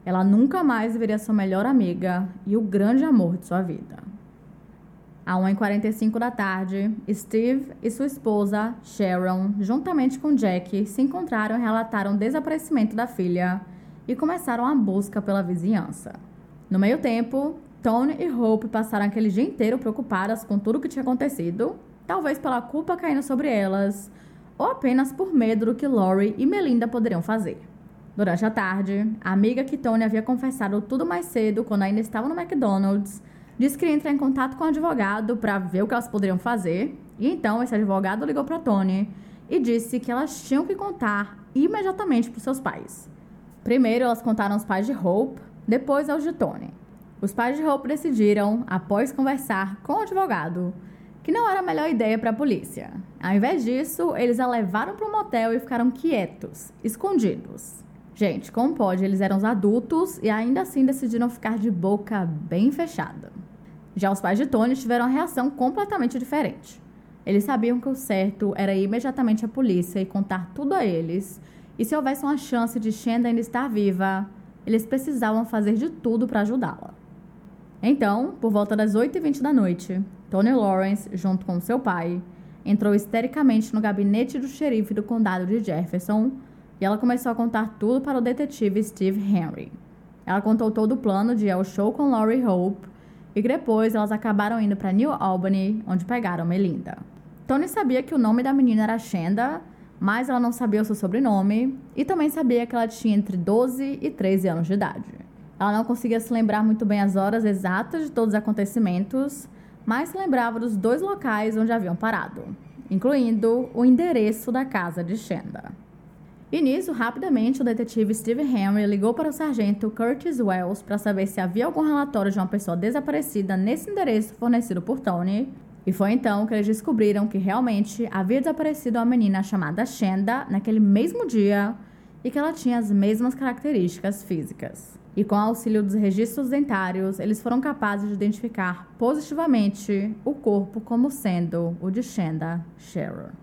Ela nunca mais veria sua melhor amiga e o grande amor de sua vida. À 1h45 da tarde, Steve e sua esposa, Sharon, juntamente com Jack, se encontraram e relataram o desaparecimento da filha e começaram a busca pela vizinhança. No meio tempo, Tony e Hope passaram aquele dia inteiro preocupadas com tudo o que tinha acontecido, talvez pela culpa caindo sobre elas, ou apenas por medo do que Lori e Melinda poderiam fazer. Durante a tarde, a amiga que Tony havia confessado tudo mais cedo, quando ainda estava no McDonald's, disse que ia entrar em contato com o advogado para ver o que elas poderiam fazer. E então esse advogado ligou para Tony e disse que elas tinham que contar imediatamente para seus pais. Primeiro elas contaram aos pais de Hope, depois aos de Tony. Os pais de Hope decidiram, após conversar com o advogado, que não era a melhor ideia para a polícia. Ao invés disso, eles a levaram para um motel e ficaram quietos, escondidos. Gente, como pode? Eles eram os adultos e ainda assim decidiram ficar de boca bem fechada. Já os pais de Tony tiveram uma reação completamente diferente. Eles sabiam que o certo era ir imediatamente à polícia e contar tudo a eles, e se houvesse uma chance de Shanda ainda estar viva, eles precisavam fazer de tudo para ajudá-la. Então, por volta das 8h20 da noite, Tony Lawrence, junto com seu pai, entrou histericamente no gabinete do xerife do condado de Jefferson e ela começou a contar tudo para o detetive Steve Henry. Ela contou todo o plano de ir ao show com Laurie Hope e depois elas acabaram indo para New Albany, onde pegaram Melinda. Tony sabia que o nome da menina era Shanda, mas ela não sabia o seu sobrenome e também sabia que ela tinha entre 12 e 13 anos de idade. Ela não conseguia se lembrar muito bem as horas exatas de todos os acontecimentos, mas se lembrava dos dois locais onde haviam parado, incluindo o endereço da casa de Shanda. E nisso, rapidamente, o detetive Steve Henry ligou para o sargento Curtis Wells para saber se havia algum relatório de uma pessoa desaparecida nesse endereço fornecido por Tony. E foi então que eles descobriram que realmente havia desaparecido uma menina chamada Shanda naquele mesmo dia e que ela tinha as mesmas características físicas. E com o auxílio dos registros dentários, eles foram capazes de identificar positivamente o corpo como sendo o de Shanda Shearer.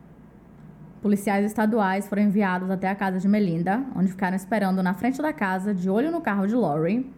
Policiais estaduais foram enviados até a casa de Melinda, onde ficaram esperando na frente da casa, de olho no carro de Lori.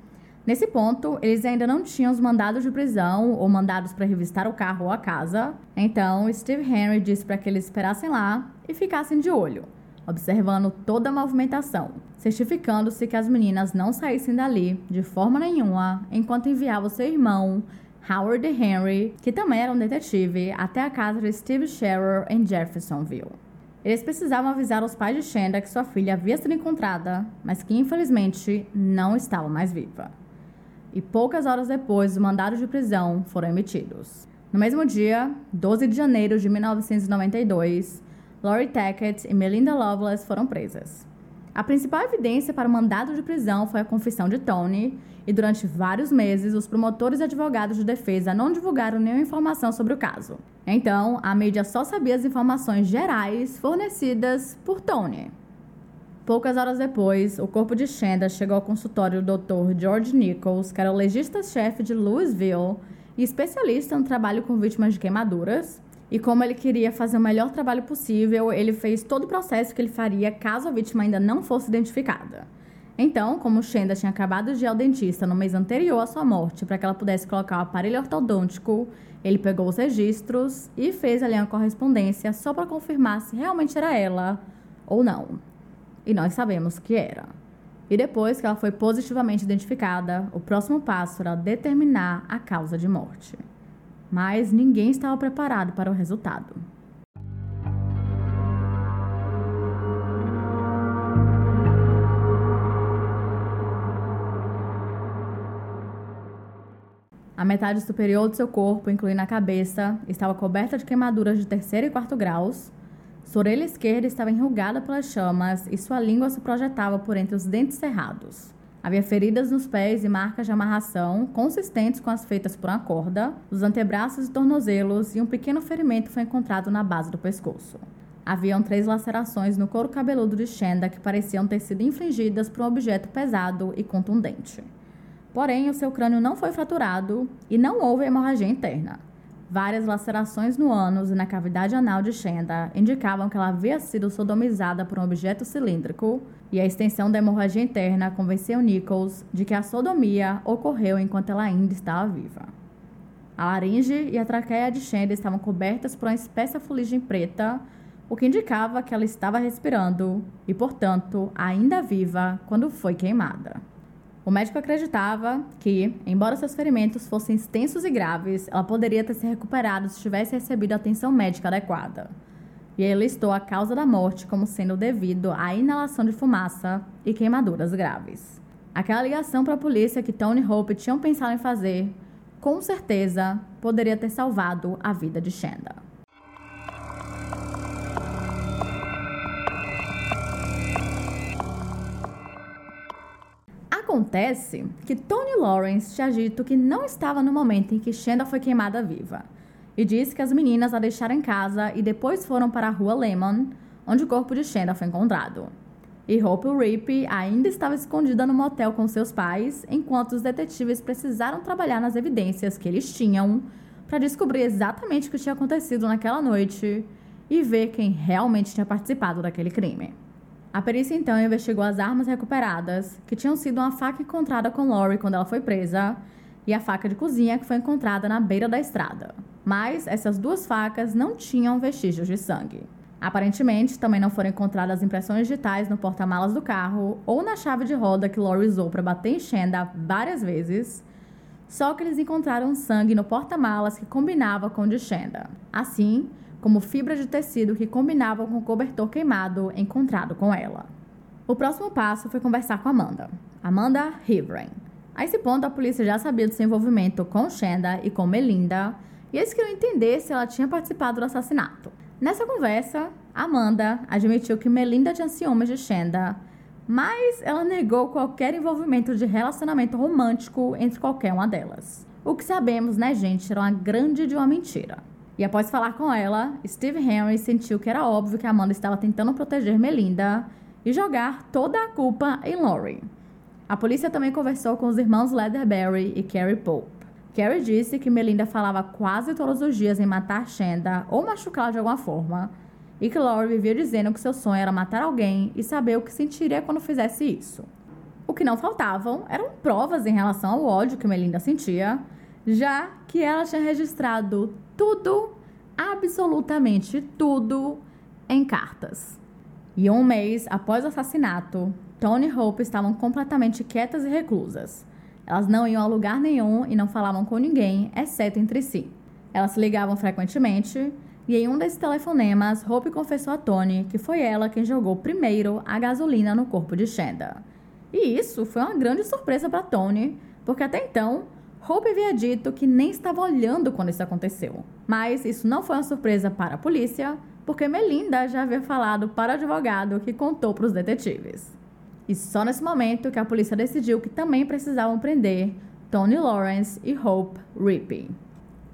Nesse ponto, eles ainda não tinham os mandados de prisão ou mandados para revistar o carro ou a casa. Então, Steve Henry disse para que eles esperassem lá e ficassem de olho, observando toda a movimentação, certificando-se que as meninas não saíssem dali de forma nenhuma enquanto enviava seu irmão, Howard Henry, que também era um detetive, até a casa de Steve Shearer em Jeffersonville. Eles precisavam avisar os pais de Shanda que sua filha havia sido encontrada, mas que infelizmente não estava mais viva. E poucas horas depois, os mandados de prisão foram emitidos. No mesmo dia, 12 de janeiro de 1992, Lori Tackett e Melinda Loveless foram presas. A principal evidência para o mandado de prisão foi a confissão de Tony, e durante vários meses os promotores e advogados de defesa não divulgaram nenhuma informação sobre o caso. Então, a mídia só sabia as informações gerais fornecidas por Tony. Poucas horas depois, o corpo de Shanda chegou ao consultório do Dr. George Nichols, que era o legista-chefe de Louisville e especialista no trabalho com vítimas de queimaduras. E como ele queria fazer o melhor trabalho possível, ele fez todo o processo que ele faria caso a vítima ainda não fosse identificada. Então, como Shenda tinha acabado de ir ao dentista no mês anterior à sua morte para que ela pudesse colocar o aparelho ortodôntico, ele pegou os registros e fez ali uma correspondência só para confirmar se realmente era ela ou não. E nós sabemos que era. E depois que ela foi positivamente identificada, o próximo passo era determinar a causa de morte. Mas ninguém estava preparado para o resultado. A metade superior do seu corpo, incluindo a cabeça, estava coberta de queimaduras de terceiro e quarto graus. Sua orelha esquerda estava enrugada pelas chamas e sua língua se projetava por entre os dentes cerrados. Havia feridas nos pés e marcas de amarração, consistentes com as feitas por uma corda, nos antebraços e tornozelos, e um pequeno ferimento foi encontrado na base do pescoço. Haviam três lacerações no couro cabeludo de Shenda que pareciam ter sido infligidas por um objeto pesado e contundente. Porém, o seu crânio não foi fraturado e não houve hemorragia interna. Várias lacerações no ânus e na cavidade anal de Shenda indicavam que ela havia sido sodomizada por um objeto cilíndrico, e a extensão da hemorragia interna convenceu Nichols de que a sodomia ocorreu enquanto ela ainda estava viva. A laringe e a traqueia de Shenda estavam cobertas por uma espessa fuligem preta, o que indicava que ela estava respirando e, portanto, ainda viva quando foi queimada. O médico acreditava que, embora seus ferimentos fossem extensos e graves, ela poderia ter se recuperado se tivesse recebido atenção médica adequada. E ele listou a causa da morte como sendo devido à inalação de fumaça e queimaduras graves. Aquela ligação para a polícia que Tony Hope tinham pensado em fazer, com certeza, poderia ter salvado a vida de Shanda. Acontece que Tony Lawrence tinha dito que não estava no momento em que Shenda foi queimada viva e disse que as meninas a deixaram em casa e depois foram para a rua Lemon, onde o corpo de Shenda foi encontrado. E Hope Rippey ainda estava escondida no motel com seus pais, enquanto os detetives precisaram trabalhar nas evidências que eles tinham para descobrir exatamente o que tinha acontecido naquela noite e ver quem realmente tinha participado daquele crime. A perícia então investigou as armas recuperadas, que tinham sido uma faca encontrada com Lori quando ela foi presa, e a faca de cozinha que foi encontrada na beira da estrada. Mas essas duas facas não tinham vestígios de sangue. Aparentemente, também não foram encontradas impressões digitais no porta-malas do carro ou na chave de roda que Lori usou para bater em Shenda várias vezes. Só que eles encontraram sangue no porta-malas que combinava com o de Shenda. Assim, como fibra de tecido que combinavam com o cobertor queimado encontrado com ela. O próximo passo foi conversar com Amanda, Amanda Hivren. A esse ponto, a polícia já sabia do seu envolvimento com Shenda e com Melinda, e eles queriam entender se ela tinha participado do assassinato. Nessa conversa, Amanda admitiu que Melinda tinha ciúmes de Shenda, mas ela negou qualquer envolvimento de relacionamento romântico entre qualquer uma delas. O que sabemos, né, gente, era uma grande de uma mentira. E após falar com ela, Steve Henry sentiu que era óbvio que Amanda estava tentando proteger Melinda e jogar toda a culpa em Laurie. A polícia também conversou com os irmãos Leatherberry e Carrie Pope. Carrie disse que Melinda falava quase todos os dias em matar Shanda ou machucá-la de alguma forma, e que Laurie vivia dizendo que seu sonho era matar alguém e saber o que sentiria quando fizesse isso. O que não faltavam eram provas em relação ao ódio que Melinda sentia, já que ela tinha registrado tudo, absolutamente tudo, em cartas. E um mês após o assassinato, Tony e Hope estavam completamente quietas e reclusas. Elas não iam a lugar nenhum e não falavam com ninguém, exceto entre si. Elas se ligavam frequentemente e em um desses telefonemas, Hope confessou a Tony que foi ela quem jogou primeiro a gasolina no corpo de Shanda. E isso foi uma grande surpresa para Tony, porque até então Hope havia dito que nem estava olhando quando isso aconteceu. Mas isso não foi uma surpresa para a polícia, porque Melinda já havia falado para o advogado que contou para os detetives. E só nesse momento que a polícia decidiu que também precisavam prender Tony Lawrence e Hope Rippey.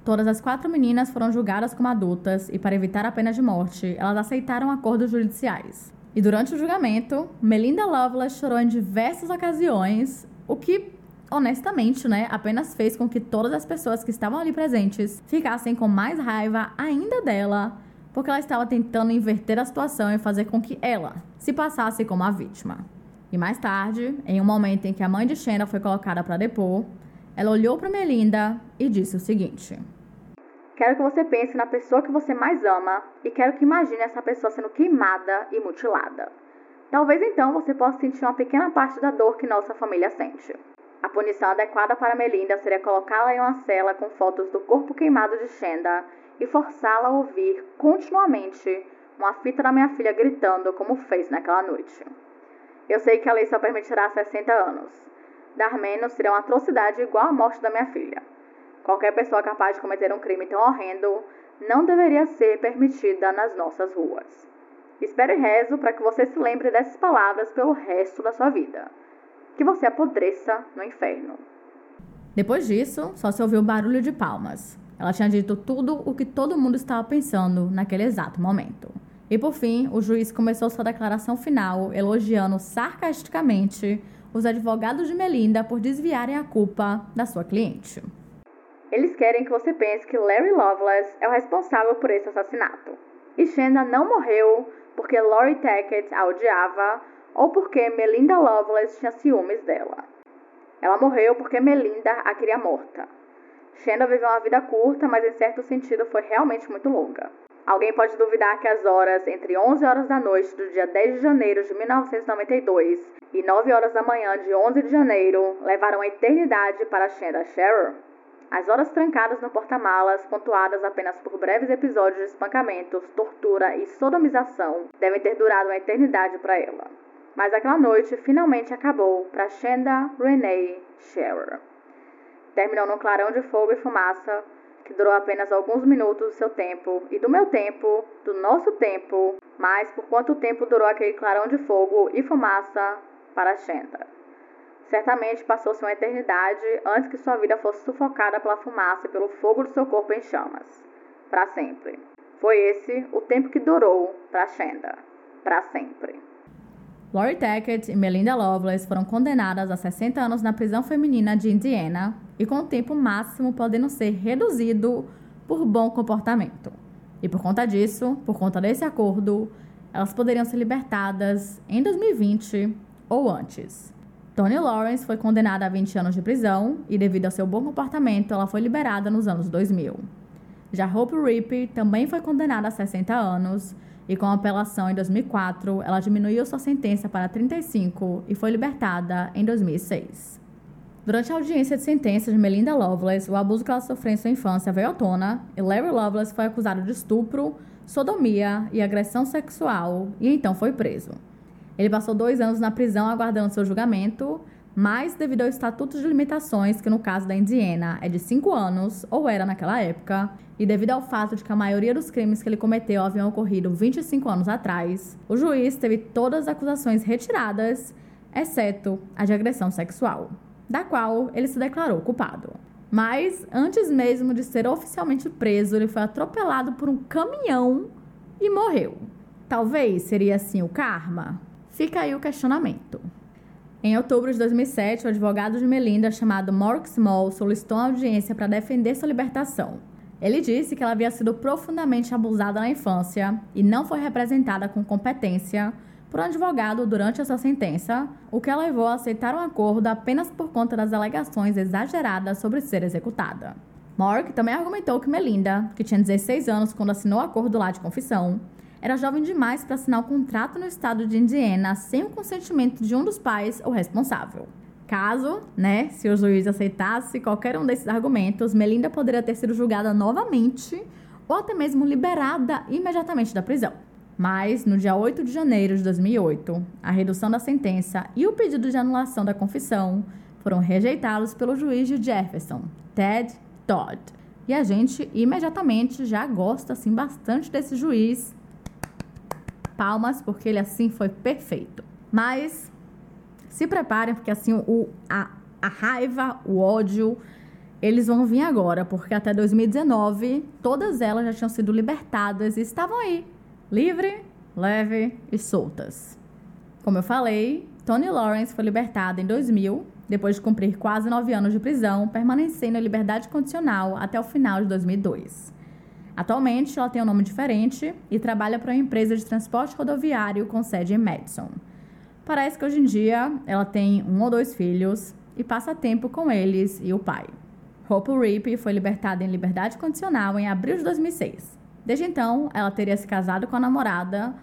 Todas as quatro meninas foram julgadas como adultas e, para evitar a pena de morte, elas aceitaram acordos judiciais. E durante o julgamento, Melinda Lovelace chorou em diversas ocasiões, o que honestamente, né, apenas fez com que todas as pessoas que estavam ali presentes ficassem com mais raiva ainda dela, porque ela estava tentando inverter a situação e fazer com que ela se passasse como a vítima. E mais tarde, em um momento em que a mãe de Shena foi colocada para depor, ela olhou para Melinda e disse o seguinte: Quero que você pense na pessoa que você mais ama e quero que imagine essa pessoa sendo queimada e mutilada. Talvez então você possa sentir uma pequena parte da dor que nossa família sente. A punição adequada para Melinda seria colocá-la em uma cela com fotos do corpo queimado de Shenda e forçá-la a ouvir continuamente uma fita da minha filha gritando como fez naquela noite. Eu sei que a lei só permitirá 60 anos. Dar menos seria uma atrocidade igual à morte da minha filha. Qualquer pessoa capaz de cometer um crime tão horrendo não deveria ser permitida nas nossas ruas. Espero e rezo para que você se lembre dessas palavras pelo resto da sua vida. Que você apodreça no inferno. Depois disso, só se ouviu barulho de palmas. Ela tinha dito tudo o que todo mundo estava pensando naquele exato momento. E por fim, o juiz começou sua declaração final elogiando sarcasticamente os advogados de Melinda por desviarem a culpa da sua cliente. Eles querem que você pense que Larry Lovelace é o responsável por esse assassinato. E Shanda não morreu porque Lori Tackett a odiava ou porque Melinda Lovelace tinha ciúmes dela. Ela morreu porque Melinda a queria morta. Shanda viveu uma vida curta, mas em certo sentido foi realmente muito longa. Alguém pode duvidar que as horas entre 11 horas da noite do dia 10 de janeiro de 1992 e 9 horas da manhã de 11 de janeiro levaram a eternidade para Shanda Scherer? As horas trancadas no porta-malas, pontuadas apenas por breves episódios de espancamentos, tortura e sodomização, devem ter durado uma eternidade para ela. Mas aquela noite finalmente acabou para Shanda Renee Scherer. Terminou num clarão de fogo e fumaça que durou apenas alguns minutos do seu tempo e do meu tempo, do nosso tempo, mas por quanto tempo durou aquele clarão de fogo e fumaça para Shenda. Certamente passou-se uma eternidade antes que sua vida fosse sufocada pela fumaça e pelo fogo do seu corpo em chamas. Para sempre. Foi esse o tempo que durou para Shenda. Para sempre. Lori Tackett e Melinda Lovelace foram condenadas a 60 anos na prisão feminina de Indiana e com o tempo máximo podendo ser reduzido por bom comportamento. E por conta disso, por conta desse acordo, elas poderiam ser libertadas em 2020 ou antes. Tony Lawrence foi condenada a 20 anos de prisão e, devido ao seu bom comportamento, ela foi liberada nos anos 2000. Já Hope Rippey também foi condenada a 60 anos e com apelação em 2004, ela diminuiu sua sentença para 35 e foi libertada em 2006. Durante a audiência de sentença de Melinda Lovelace, o abuso que ela sofreu em sua infância veio à tona e Larry Lovelace foi acusado de estupro, sodomia e agressão sexual e então foi preso. Ele passou dois anos na prisão aguardando seu julgamento mas devido ao estatuto de limitações, que no caso da Indiana é de 5 anos, ou era naquela época, e devido ao fato de que a maioria dos crimes que ele cometeu haviam ocorrido 25 anos atrás, o juiz teve todas as acusações retiradas, exceto a de agressão sexual, da qual ele se declarou culpado. Mas antes mesmo de ser oficialmente preso, ele foi atropelado por um caminhão e morreu. Talvez seria assim o karma? Fica aí o questionamento. Em outubro de 2007, o advogado de Melinda, chamado Mark Small, solicitou uma audiência para defender sua libertação. Ele disse que ela havia sido profundamente abusada na infância e não foi representada com competência por um advogado durante a sua sentença, o que a levou a aceitar um acordo apenas por conta das alegações exageradas sobre ser executada. Mark também argumentou que Melinda, que tinha 16 anos quando assinou o acordo lá de confissão, era jovem demais para assinar o contrato no estado de Indiana sem o consentimento de um dos pais ou responsável. Caso, né, se o juiz aceitasse qualquer um desses argumentos, Melinda poderia ter sido julgada novamente ou até mesmo liberada imediatamente da prisão. Mas, no dia 8 de janeiro de 2008, a redução da sentença e o pedido de anulação da confissão foram rejeitados pelo juiz de Jefferson, Ted Todd. E a gente imediatamente já gosta assim bastante desse juiz palmas, porque ele assim foi perfeito. Mas se preparem, porque assim o, a, a raiva, o ódio, eles vão vir agora, porque até 2019 todas elas já tinham sido libertadas e estavam aí, livre, leve e soltas. Como eu falei, Tony Lawrence foi libertada em 2000, depois de cumprir quase nove anos de prisão, permanecendo em liberdade condicional até o final de 2002. Atualmente, ela tem um nome diferente e trabalha para uma empresa de transporte rodoviário com sede em Madison. Parece que hoje em dia ela tem um ou dois filhos e passa tempo com eles e o pai. Hope Rippey foi libertada em liberdade condicional em abril de 2006. Desde então, ela teria se casado com a namorada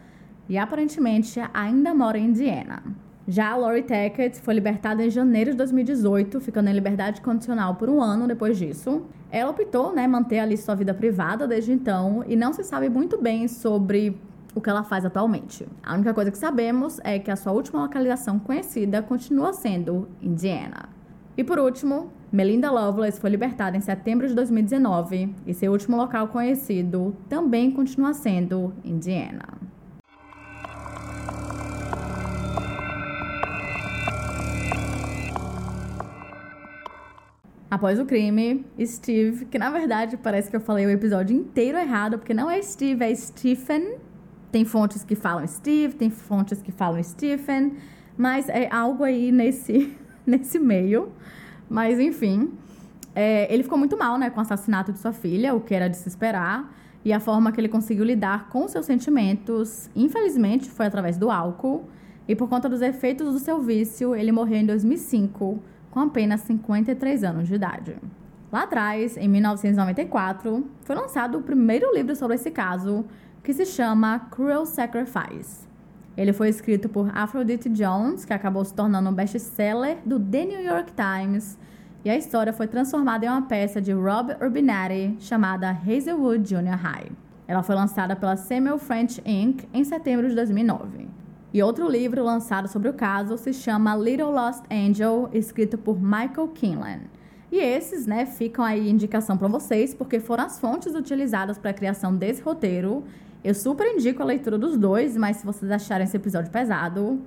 e aparentemente ainda mora em Indiana. Já a Lori Tackett foi libertada em janeiro de 2018, ficando em liberdade condicional por um ano depois disso. Ela optou, né, manter ali sua vida privada desde então e não se sabe muito bem sobre o que ela faz atualmente. A única coisa que sabemos é que a sua última localização conhecida continua sendo Indiana. E por último, Melinda Lovelace foi libertada em setembro de 2019 e seu último local conhecido também continua sendo Indiana. Após o crime, Steve, que na verdade parece que eu falei o episódio inteiro errado, porque não é Steve, é Stephen. Tem fontes que falam Steve, tem fontes que falam Stephen, mas é algo aí nesse, nesse meio. Mas enfim, é, ele ficou muito mal né, com o assassinato de sua filha, o que era de se esperar, e a forma que ele conseguiu lidar com seus sentimentos, infelizmente, foi através do álcool. E por conta dos efeitos do seu vício, ele morreu em 2005 com apenas 53 anos de idade. Lá atrás, em 1994, foi lançado o primeiro livro sobre esse caso, que se chama Cruel Sacrifice. Ele foi escrito por Aphrodite Jones, que acabou se tornando um best-seller do The New York Times, e a história foi transformada em uma peça de Rob Urbinati chamada Hazelwood Junior High. Ela foi lançada pela Samuel French Inc. em setembro de 2009. E outro livro lançado sobre o caso se chama Little Lost Angel, escrito por Michael Kinlan. E esses, né, ficam aí indicação para vocês, porque foram as fontes utilizadas para a criação desse roteiro. Eu super indico a leitura dos dois, mas se vocês acharem esse episódio pesado,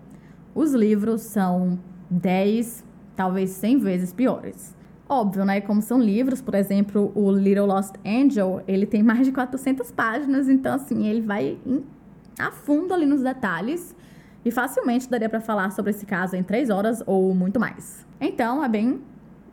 os livros são 10, talvez 100 vezes piores. Óbvio, né? Como são livros, por exemplo, o Little Lost Angel, ele tem mais de 400 páginas, então assim, ele vai a fundo ali nos detalhes. E facilmente daria para falar sobre esse caso em três horas ou muito mais. Então, é bem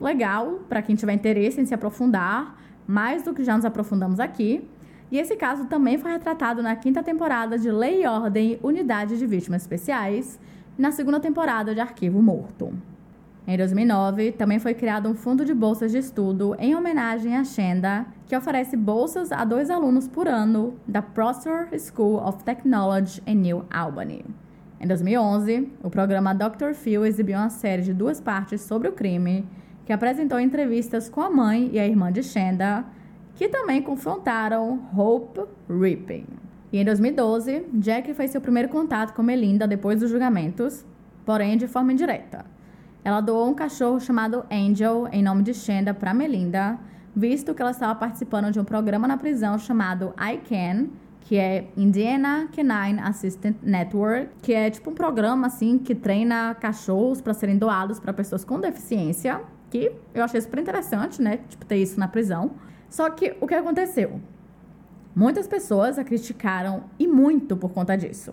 legal para quem tiver interesse em se aprofundar, mais do que já nos aprofundamos aqui. E esse caso também foi retratado na quinta temporada de Lei e Ordem Unidade de Vítimas Especiais e na segunda temporada de Arquivo Morto. Em 2009, também foi criado um fundo de bolsas de estudo em homenagem à Shenda, que oferece bolsas a dois alunos por ano da Prosser School of Technology em New Albany. Em 2011, o programa Dr. Phil exibiu uma série de duas partes sobre o crime, que apresentou entrevistas com a mãe e a irmã de Shenda, que também confrontaram Hope Ripping. E em 2012, Jack fez seu primeiro contato com Melinda depois dos julgamentos, porém de forma indireta. Ela doou um cachorro chamado Angel em nome de Shenda para Melinda, visto que ela estava participando de um programa na prisão chamado I Can, que é Indiana Canine Assistant Network, que é tipo um programa assim que treina cachorros para serem doados para pessoas com deficiência, que eu achei super interessante, né? Tipo ter isso na prisão. Só que o que aconteceu? Muitas pessoas a criticaram e muito por conta disso.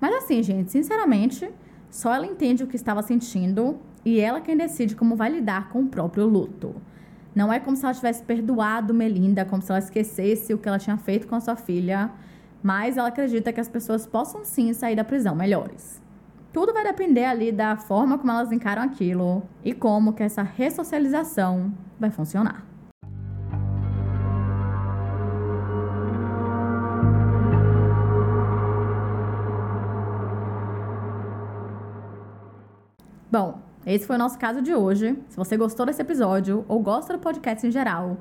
Mas assim, gente, sinceramente, só ela entende o que estava sentindo e ela quem decide como vai lidar com o próprio luto. Não é como se ela tivesse perdoado Melinda, como se ela esquecesse o que ela tinha feito com a sua filha, mas ela acredita que as pessoas possam sim sair da prisão melhores. Tudo vai depender ali da forma como elas encaram aquilo e como que essa ressocialização vai funcionar. Bom, esse foi o nosso caso de hoje. Se você gostou desse episódio ou gosta do podcast em geral,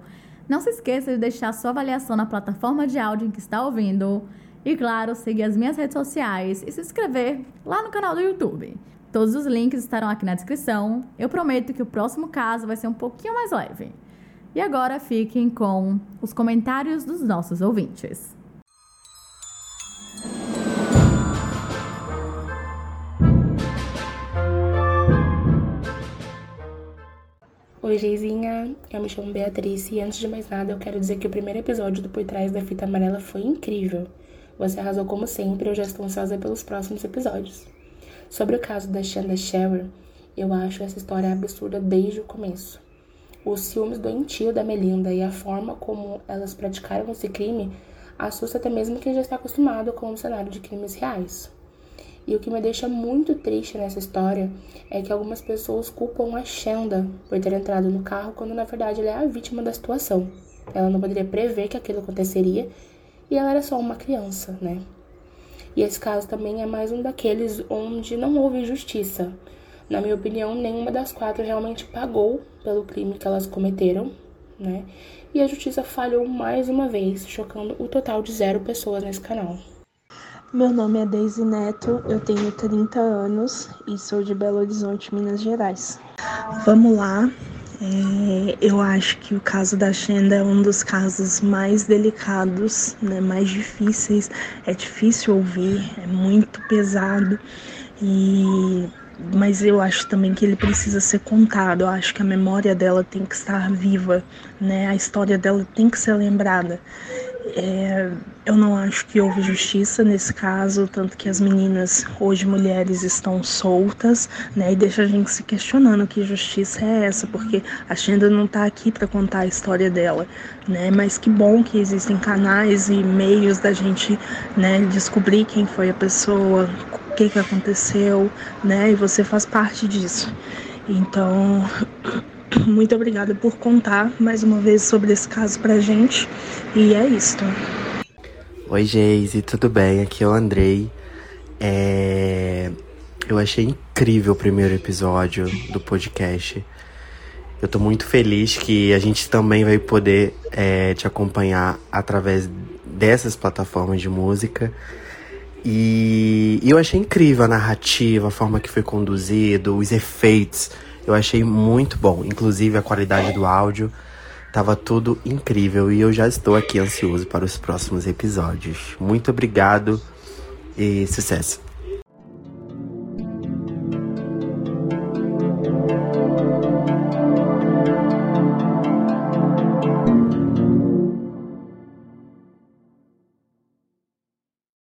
não se esqueça de deixar sua avaliação na plataforma de áudio em que está ouvindo. E claro, seguir as minhas redes sociais e se inscrever lá no canal do YouTube. Todos os links estarão aqui na descrição. Eu prometo que o próximo caso vai ser um pouquinho mais leve. E agora fiquem com os comentários dos nossos ouvintes. Oi, Geizinha. Eu me chamo Beatriz e antes de mais nada eu quero dizer que o primeiro episódio do Por Trás da Fita Amarela foi incrível. Você arrasou como sempre, eu já estou ansiosa pelos próximos episódios. Sobre o caso da Shanda Sherer, eu acho essa história absurda desde o começo. Os ciúmes doentio da Melinda e a forma como elas praticaram esse crime assusta até mesmo quem já está acostumado com o cenário de crimes reais. E o que me deixa muito triste nessa história é que algumas pessoas culpam a Shanda por ter entrado no carro quando na verdade ela é a vítima da situação. Ela não poderia prever que aquilo aconteceria e ela era só uma criança, né? E esse caso também é mais um daqueles onde não houve justiça. Na minha opinião, nenhuma das quatro realmente pagou pelo crime que elas cometeram, né? E a justiça falhou mais uma vez, chocando o total de zero pessoas nesse canal. Meu nome é Deise Neto, eu tenho 30 anos e sou de Belo Horizonte, Minas Gerais. Vamos lá. É, eu acho que o caso da Xenda é um dos casos mais delicados, né, mais difíceis. É difícil ouvir, é muito pesado e mas eu acho também que ele precisa ser contado. Eu acho que a memória dela tem que estar viva, né? A história dela tem que ser lembrada. É, eu não acho que houve justiça nesse caso, tanto que as meninas, hoje mulheres, estão soltas, né? E deixa a gente se questionando que justiça é essa, porque a Xenda não está aqui para contar a história dela, né? Mas que bom que existem canais e meios da gente, né, descobrir quem foi a pessoa, o que que aconteceu, né? E você faz parte disso. Então, muito obrigada por contar mais uma vez sobre esse caso pra gente. E é isso. Oi, Geise, tudo bem? Aqui é o Andrei. É... Eu achei incrível o primeiro episódio do podcast. Eu tô muito feliz que a gente também vai poder é, te acompanhar através dessas plataformas de música. E, e eu achei incrível a narrativa, a forma que foi conduzido, os efeitos. Eu achei muito bom. Inclusive a qualidade do áudio. Tava tudo incrível e eu já estou aqui ansioso para os próximos episódios. Muito obrigado e sucesso!